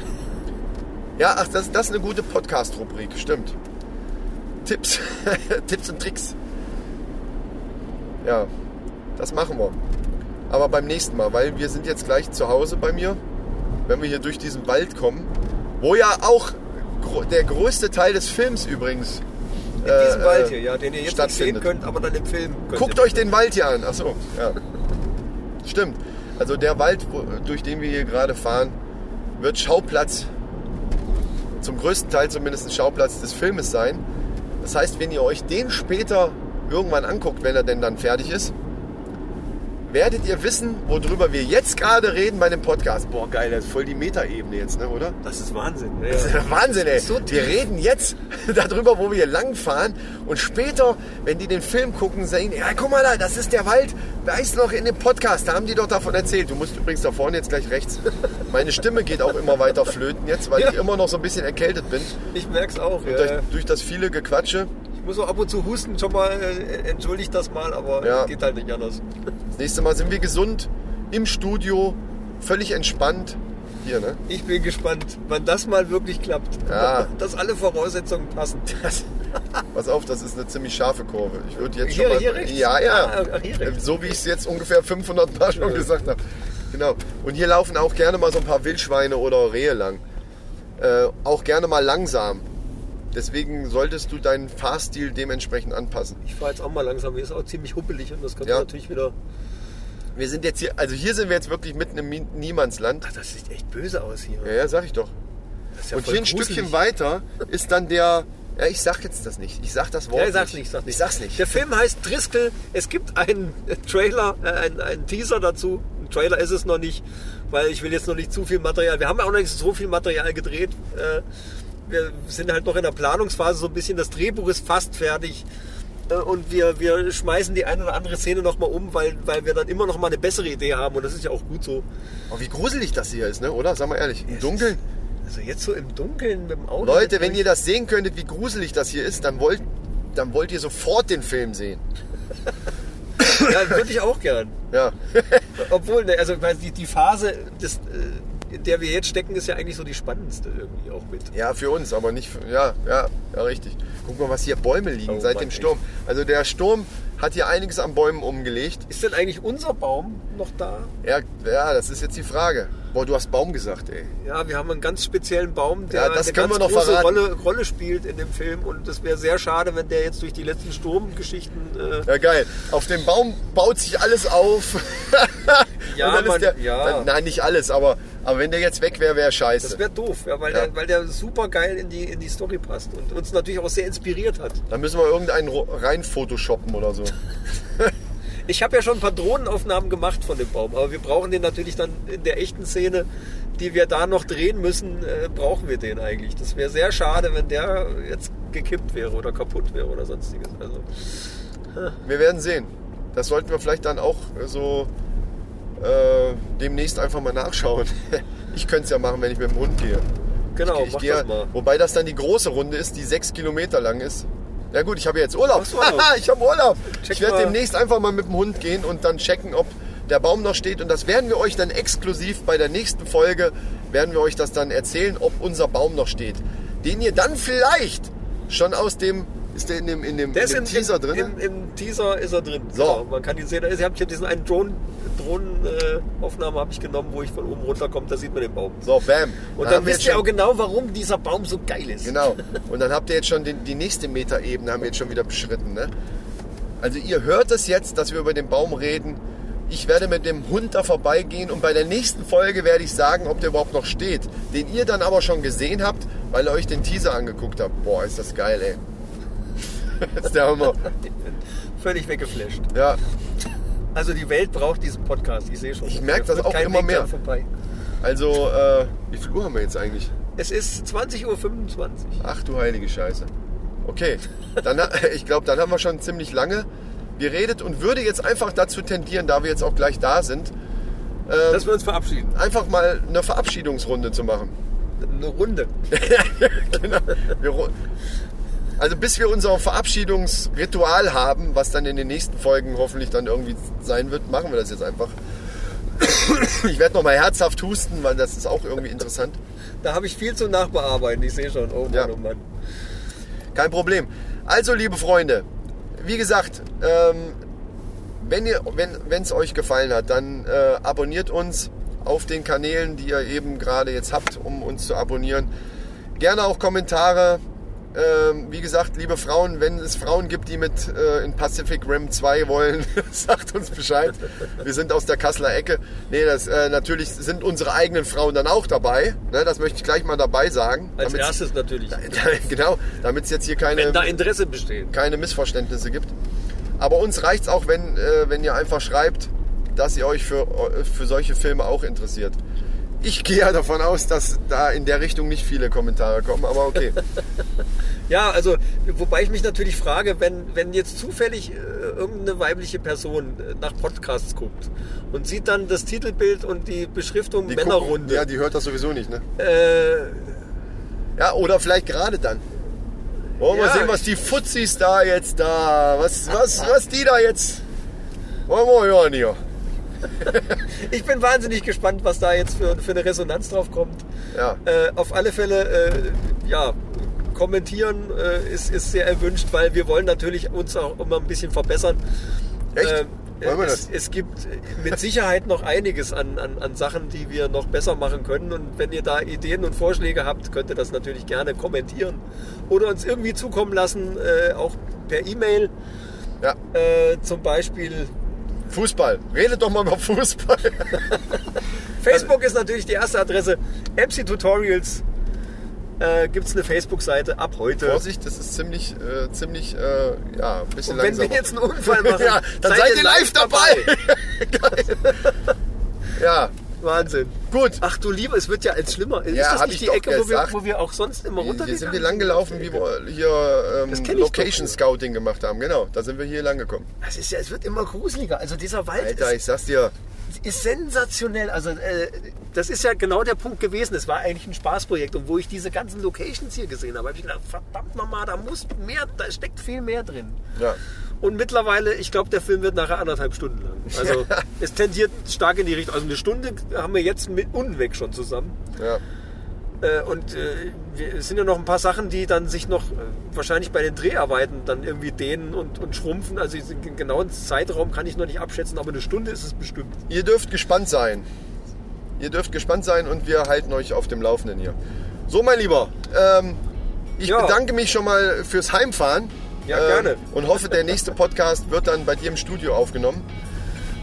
Ja, ach, das, das ist eine gute Podcast-Rubrik, stimmt. Tipps. Tipps und Tricks. Ja, das machen wir. Aber beim nächsten Mal, weil wir sind jetzt gleich zu Hause bei mir, wenn wir hier durch diesen Wald kommen, wo ja auch der größte Teil des Films übrigens. In diesem äh, Wald hier, ja, den ihr jetzt nicht sehen könnt, aber dann im Film könnt. Guckt euch den Wald hier an. Ach so, ja. Stimmt. Also der Wald, durch den wir hier gerade fahren, wird Schauplatz zum größten Teil zumindest ein Schauplatz des Filmes sein. Das heißt, wenn ihr euch den später irgendwann anguckt, wenn er denn dann fertig ist, werdet ihr wissen, worüber wir jetzt gerade reden bei dem Podcast. Boah, geil, das ist voll die Metaebene jetzt, ne, oder? Das ist Wahnsinn. Das ist Wahnsinn, ey. So wir reden jetzt darüber, wo wir langfahren und später, wenn die den Film gucken, sagen, ja, guck mal da, das ist der Wald. Weißt noch in dem Podcast, da haben die doch davon erzählt. Du musst übrigens da vorne jetzt gleich rechts. Meine Stimme geht auch immer weiter flöten jetzt, weil Ja. ich immer noch so ein bisschen erkältet bin. Ich merk's auch. Durch, Ja. durch das viele Gequatsche. Ich muss auch ab und zu husten, schon mal äh, entschuldigt das mal, aber Ja. geht halt nicht anders. Das nächste Mal sind wir gesund, im Studio, völlig entspannt. Hier, ne? Ich bin gespannt, wann das mal wirklich klappt. Ja. Dass alle Voraussetzungen passen. Das, pass auf, das ist eine ziemlich scharfe Kurve. Ich würde jetzt Hier- schon mal. hier rechts? Ja, ja. Ah, rechts. So wie ich es jetzt ungefähr 500 Mal schon gesagt habe. Genau. Und hier laufen auch gerne mal so ein paar Wildschweine oder Rehe lang. Äh, auch gerne mal langsam. Deswegen solltest du deinen Fahrstil dementsprechend anpassen. Ich fahre jetzt auch mal langsam. Hier ist auch ziemlich huppelig und das könnte Ja. natürlich wieder. Wir sind jetzt hier, also hier sind wir jetzt wirklich mitten im Niemandsland. Ach, das sieht echt böse aus hier. Ja, ja, sag ich doch. Das ist ja Und hier ein gruselig. Stückchen weiter ist dann der. Ja, ich sag jetzt das nicht. Ich sag das Wort. Ja, sag's nicht, sag's nicht. Ich sag's nicht. Der Film heißt Driscoll. Es gibt einen Trailer, äh, einen, einen Teaser dazu. Ein Trailer ist es noch nicht, weil ich will jetzt noch nicht zu viel Material. Wir haben ja auch noch nicht so viel Material gedreht. Äh, wir sind halt noch in der Planungsphase so ein bisschen. Das Drehbuch ist fast fertig. Äh, Und wir, wir schmeißen die eine oder andere Szene nochmal um, weil, weil wir dann immer noch mal eine bessere Idee haben. Und das ist ja auch gut so. Oh, wie gruselig das hier ist, ne? oder? Sag mal ehrlich. Im Dunkeln. Also jetzt so im Dunkeln mit dem Auto. Leute, wenn ihr das sehen könntet, wie gruselig das hier ist, dann wollt, dann wollt ihr sofort den Film sehen. Ja, würde ich auch gern. Ja. Obwohl, ne, also die, die Phase, des, äh, in der wir jetzt stecken, ist ja eigentlich so die spannendste irgendwie auch mit. ja, für uns, aber nicht für. Ja, ja, ja, richtig. Guck mal, was hier Bäume liegen Oh seit Mann, dem Sturm. Also der Sturm hat hier einiges an Bäumen umgelegt. Ist denn eigentlich unser Baum noch da? Ja, ja, das ist jetzt die Frage. Boah, du hast Baum gesagt, ey. Ja, wir haben einen ganz speziellen Baum, der Ja, das eine ganz große. Rolle, Rolle spielt in dem Film. Und es wäre sehr schade, wenn der jetzt durch die letzten Sturmgeschichten. Äh, Ja, geil. Auf dem Baum baut sich alles auf. Ja, ist der, ja. Dann, nein, nicht alles, aber, aber wenn der jetzt weg wäre, wäre scheiße. das wäre doof, ja, weil, Ja. Der, weil der super geil in die, in die Story passt und uns natürlich auch sehr inspiriert hat. Dann müssen wir irgendeinen rein photoshoppen oder so. Ich habe ja schon ein paar Drohnenaufnahmen gemacht von dem Baum, aber wir brauchen den natürlich dann in der echten Szene, die wir da noch drehen müssen, äh, brauchen wir den eigentlich. Das wäre sehr schade, wenn der jetzt gekippt wäre oder kaputt wäre oder sonstiges. Also, Wir werden sehen. Das sollten wir vielleicht dann auch so äh, demnächst einfach mal nachschauen. Ich könnte es ja machen, wenn ich mit dem Hund gehe. genau, ich, ich mach gehe, das mal. Wobei das dann die große Runde ist, die sechs Kilometer lang ist. Ja gut, ich habe jetzt Urlaub. Ich habe Urlaub. Check ich werde demnächst einfach mal mit dem Hund gehen und dann checken, ob der Baum noch steht. Und das werden wir euch dann exklusiv bei der nächsten Folge, werden wir euch das dann erzählen, ob unser Baum noch steht. Den ihr dann vielleicht schon aus dem, ist der in dem, in dem, Der in dem Teaser im, drin? Im, Im Teaser ist er drin. So. Genau, man kann ihn sehen. Ich habe diesen einen Drohnen- Drohnenaufnahme habe ich genommen, wo ich von oben runterkomme. Da sieht man den Baum. So, bam. Und dann wir wisst ihr auch genau, warum dieser Baum so geil ist. Genau. Und dann habt ihr jetzt schon den, die nächste Metaebene haben wir jetzt schon wieder beschritten. Ne? Also ihr hört es jetzt, dass wir über den Baum reden. Ich werde mit dem Hund da vorbeigehen und bei der nächsten Folge werde ich sagen, ob der überhaupt noch steht. Den ihr dann aber schon gesehen habt, weil ihr euch den Teaser angeguckt habt. Boah, ist das geil, ey. Das ist der Hammer. Völlig weggeflasht. Ja, Also die Welt braucht diesen Podcast. Ich sehe schon. Ich merk Es das auch immer Weg mehr. also, äh, wie viel Uhr haben wir jetzt eigentlich? Es ist 20.25 Uhr. Ach du heilige Scheiße. Okay, dann, ich glaube, dann haben wir schon ziemlich lange geredet und würde jetzt einfach dazu tendieren, da wir jetzt auch gleich da sind, Dass wir uns verabschieden. einfach mal eine Verabschiedungsrunde zu machen. Eine Runde. genau. Wir, also bis wir unser Verabschiedungsritual haben, was dann in den nächsten Folgen hoffentlich dann irgendwie sein wird, machen wir das jetzt einfach. Ich werde noch mal herzhaft husten, weil das ist auch irgendwie interessant. Da habe ich viel zu nachbearbeiten. Ich sehe schon. Oh Mann, Ja. oh Mann. Kein Problem. Also, liebe Freunde, wie gesagt, ähm, wenn ihr, wenn es euch gefallen hat, dann äh, abonniert uns auf den Kanälen, die ihr eben gerade jetzt habt, um uns zu abonnieren. Gerne auch Kommentare. Ähm, wie gesagt, liebe Frauen, wenn es Frauen gibt, die mit äh, in Pacific Rim 2 wollen, sagt uns Bescheid. Wir sind aus der Kasseler Ecke. Nee, das äh, natürlich sind unsere eigenen Frauen dann auch dabei. Ne, das möchte ich gleich mal dabei sagen. Als erstes natürlich. genau, damit es jetzt hier keine, Wenn da Interesse besteht. keine Missverständnisse gibt. Aber uns reicht es auch, wenn, äh, wenn ihr einfach schreibt, dass ihr euch für, für solche Filme auch interessiert. Ich gehe ja davon aus, dass da in der Richtung nicht viele Kommentare kommen, aber okay. Ja, also, wobei ich mich natürlich frage, wenn, wenn jetzt zufällig äh, irgendeine weibliche Person äh, nach Podcasts guckt und sieht dann das Titelbild und die Beschriftung Die Männerrunde. gucken- Ja, die hört das sowieso nicht, ne? äh, Ja, oder vielleicht gerade dann. Wollen wir Ja, mal sehen, was die Fuzzis da jetzt da, was, was, was die da jetzt. Wollen wir hören hier. ich bin wahnsinnig gespannt, was da jetzt für, für eine Resonanz drauf kommt. Ja. Äh, auf alle Fälle, äh, ja, kommentieren äh, ist, ist sehr erwünscht, weil wir wollen natürlich uns auch immer ein bisschen verbessern. Echt? Äh, Wollen wir es, das? es gibt mit Sicherheit noch einiges an, an, an Sachen, die wir noch besser machen können. Und wenn ihr da Ideen und Vorschläge habt, könnt ihr das natürlich gerne kommentieren oder uns irgendwie zukommen lassen, äh, auch per E-Mail. Ja. Äh, zum Beispiel Fußball. Redet doch mal über Fußball. Facebook ist natürlich die erste Adresse. MC Tutorials äh, gibt es eine Facebook-Seite ab heute. Vorsicht, das ist ziemlich, äh, ziemlich, äh, ja, ein bisschen Und wenn langsamer. wir jetzt einen Unfall machen, ja, dann seid, ihr live dabei. Geil. ja, Wahnsinn. gut. Ach du Lieber, es wird ja als schlimmer. Ist Ja, das nicht ich die Ecke, wo wir, wo wir auch sonst immer Hier runtergegangen sind wir lang gelaufen, wie wir hier ähm, Location. Scouting gemacht haben. Genau, da sind wir hier lang gekommen. Das ist ja, es wird immer gruseliger. Also dieser Wald Alter, ist, ich sag's dir, ist sensationell. Also äh, das ist ja genau der Punkt gewesen. Es war eigentlich ein Spaßprojekt und wo ich diese ganzen Locations hier gesehen habe, habe ich gedacht, verdammt nochmal, da muss mehr, da steckt viel mehr drin. ja. Und mittlerweile, ich glaube, der Film wird nachher anderthalb Stunden lang. Also es tendiert stark in die Richtung. Also eine Stunde haben wir jetzt mit unweg schon zusammen. ja. Äh, Und äh, wir- es sind ja noch ein paar Sachen, die dann sich noch äh, wahrscheinlich bei den Dreharbeiten dann irgendwie dehnen und, und schrumpfen. Also den genauen Zeitraum kann ich noch nicht abschätzen, aber eine Stunde ist es bestimmt. Ihr dürft gespannt sein. Ihr dürft gespannt sein und wir halten euch auf dem Laufenden hier. So, mein Lieber, ähm, ich Ja. bedanke mich schon mal fürs Heimfahren. Ja, ähm, gerne. Und hoffe, der nächste Podcast wird dann bei dir im Studio aufgenommen.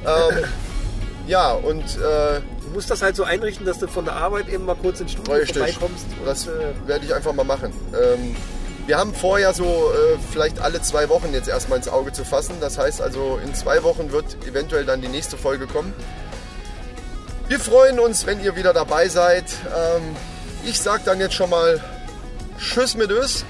Ähm, ja, und äh, Du musst das halt so einrichten, dass du von der Arbeit eben mal kurz ins Studio Richtig. vorbeikommst. Das äh, werde ich einfach mal machen. Ähm, wir haben vorher so äh, vielleicht alle zwei Wochen jetzt erstmal ins Auge zu fassen. Das heißt also, in zwei Wochen wird eventuell dann die nächste Folge kommen. Wir freuen uns, wenn ihr wieder dabei seid. Ähm, ich sag dann jetzt schon mal Tschüss mit Ös.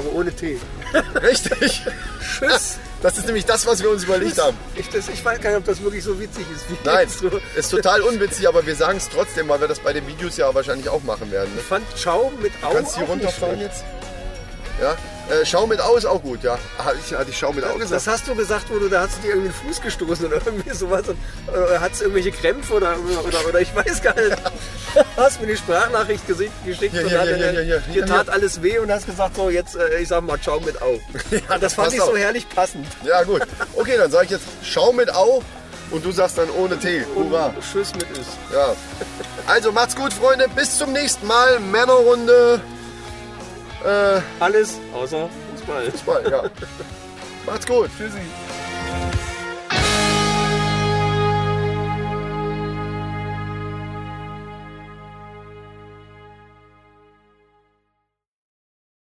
Aber ohne Tee. Richtig. Tschüss. Das ist nämlich das, was wir uns überlegt haben. Ich, das, ich weiß gar nicht, ob das wirklich so witzig ist. Wie Nein, so. ist total unwitzig, aber wir sagen es trotzdem, weil wir das bei den Videos ja wahrscheinlich auch machen werden. Ne? Ich fand Ciao mit Au Du kannst hier auch nicht runterfahren jetzt. Ja. Äh, Schau mit Au ist auch gut, ja. Hatte ich, hatte ich Schau mit Au gesagt? Das hast du gesagt, wo du da hast du dir irgendwie den Fuß gestoßen oder irgendwie sowas. Und, oder hat es irgendwelche Krämpfe oder, oder, oder ich weiß gar nicht. Hast mir eine Sprachnachricht geschickt Hier, und hier, hat hier, hier, hier, hier, tat alles weh und hast gesagt, so jetzt, äh, ich sag mal, ciao mit Au. und das fand ich so auch. herrlich passend. Ja, gut. Okay, dann sage ich jetzt Schau mit Au und du sagst dann ohne Tee. Hurra. Tschüss mit Is. Ja. Also macht's gut, Freunde. Bis zum nächsten Mal. Männerrunde. Äh, Alles außer Fußball. Fußball, ja. Macht's gut. Tschüssi.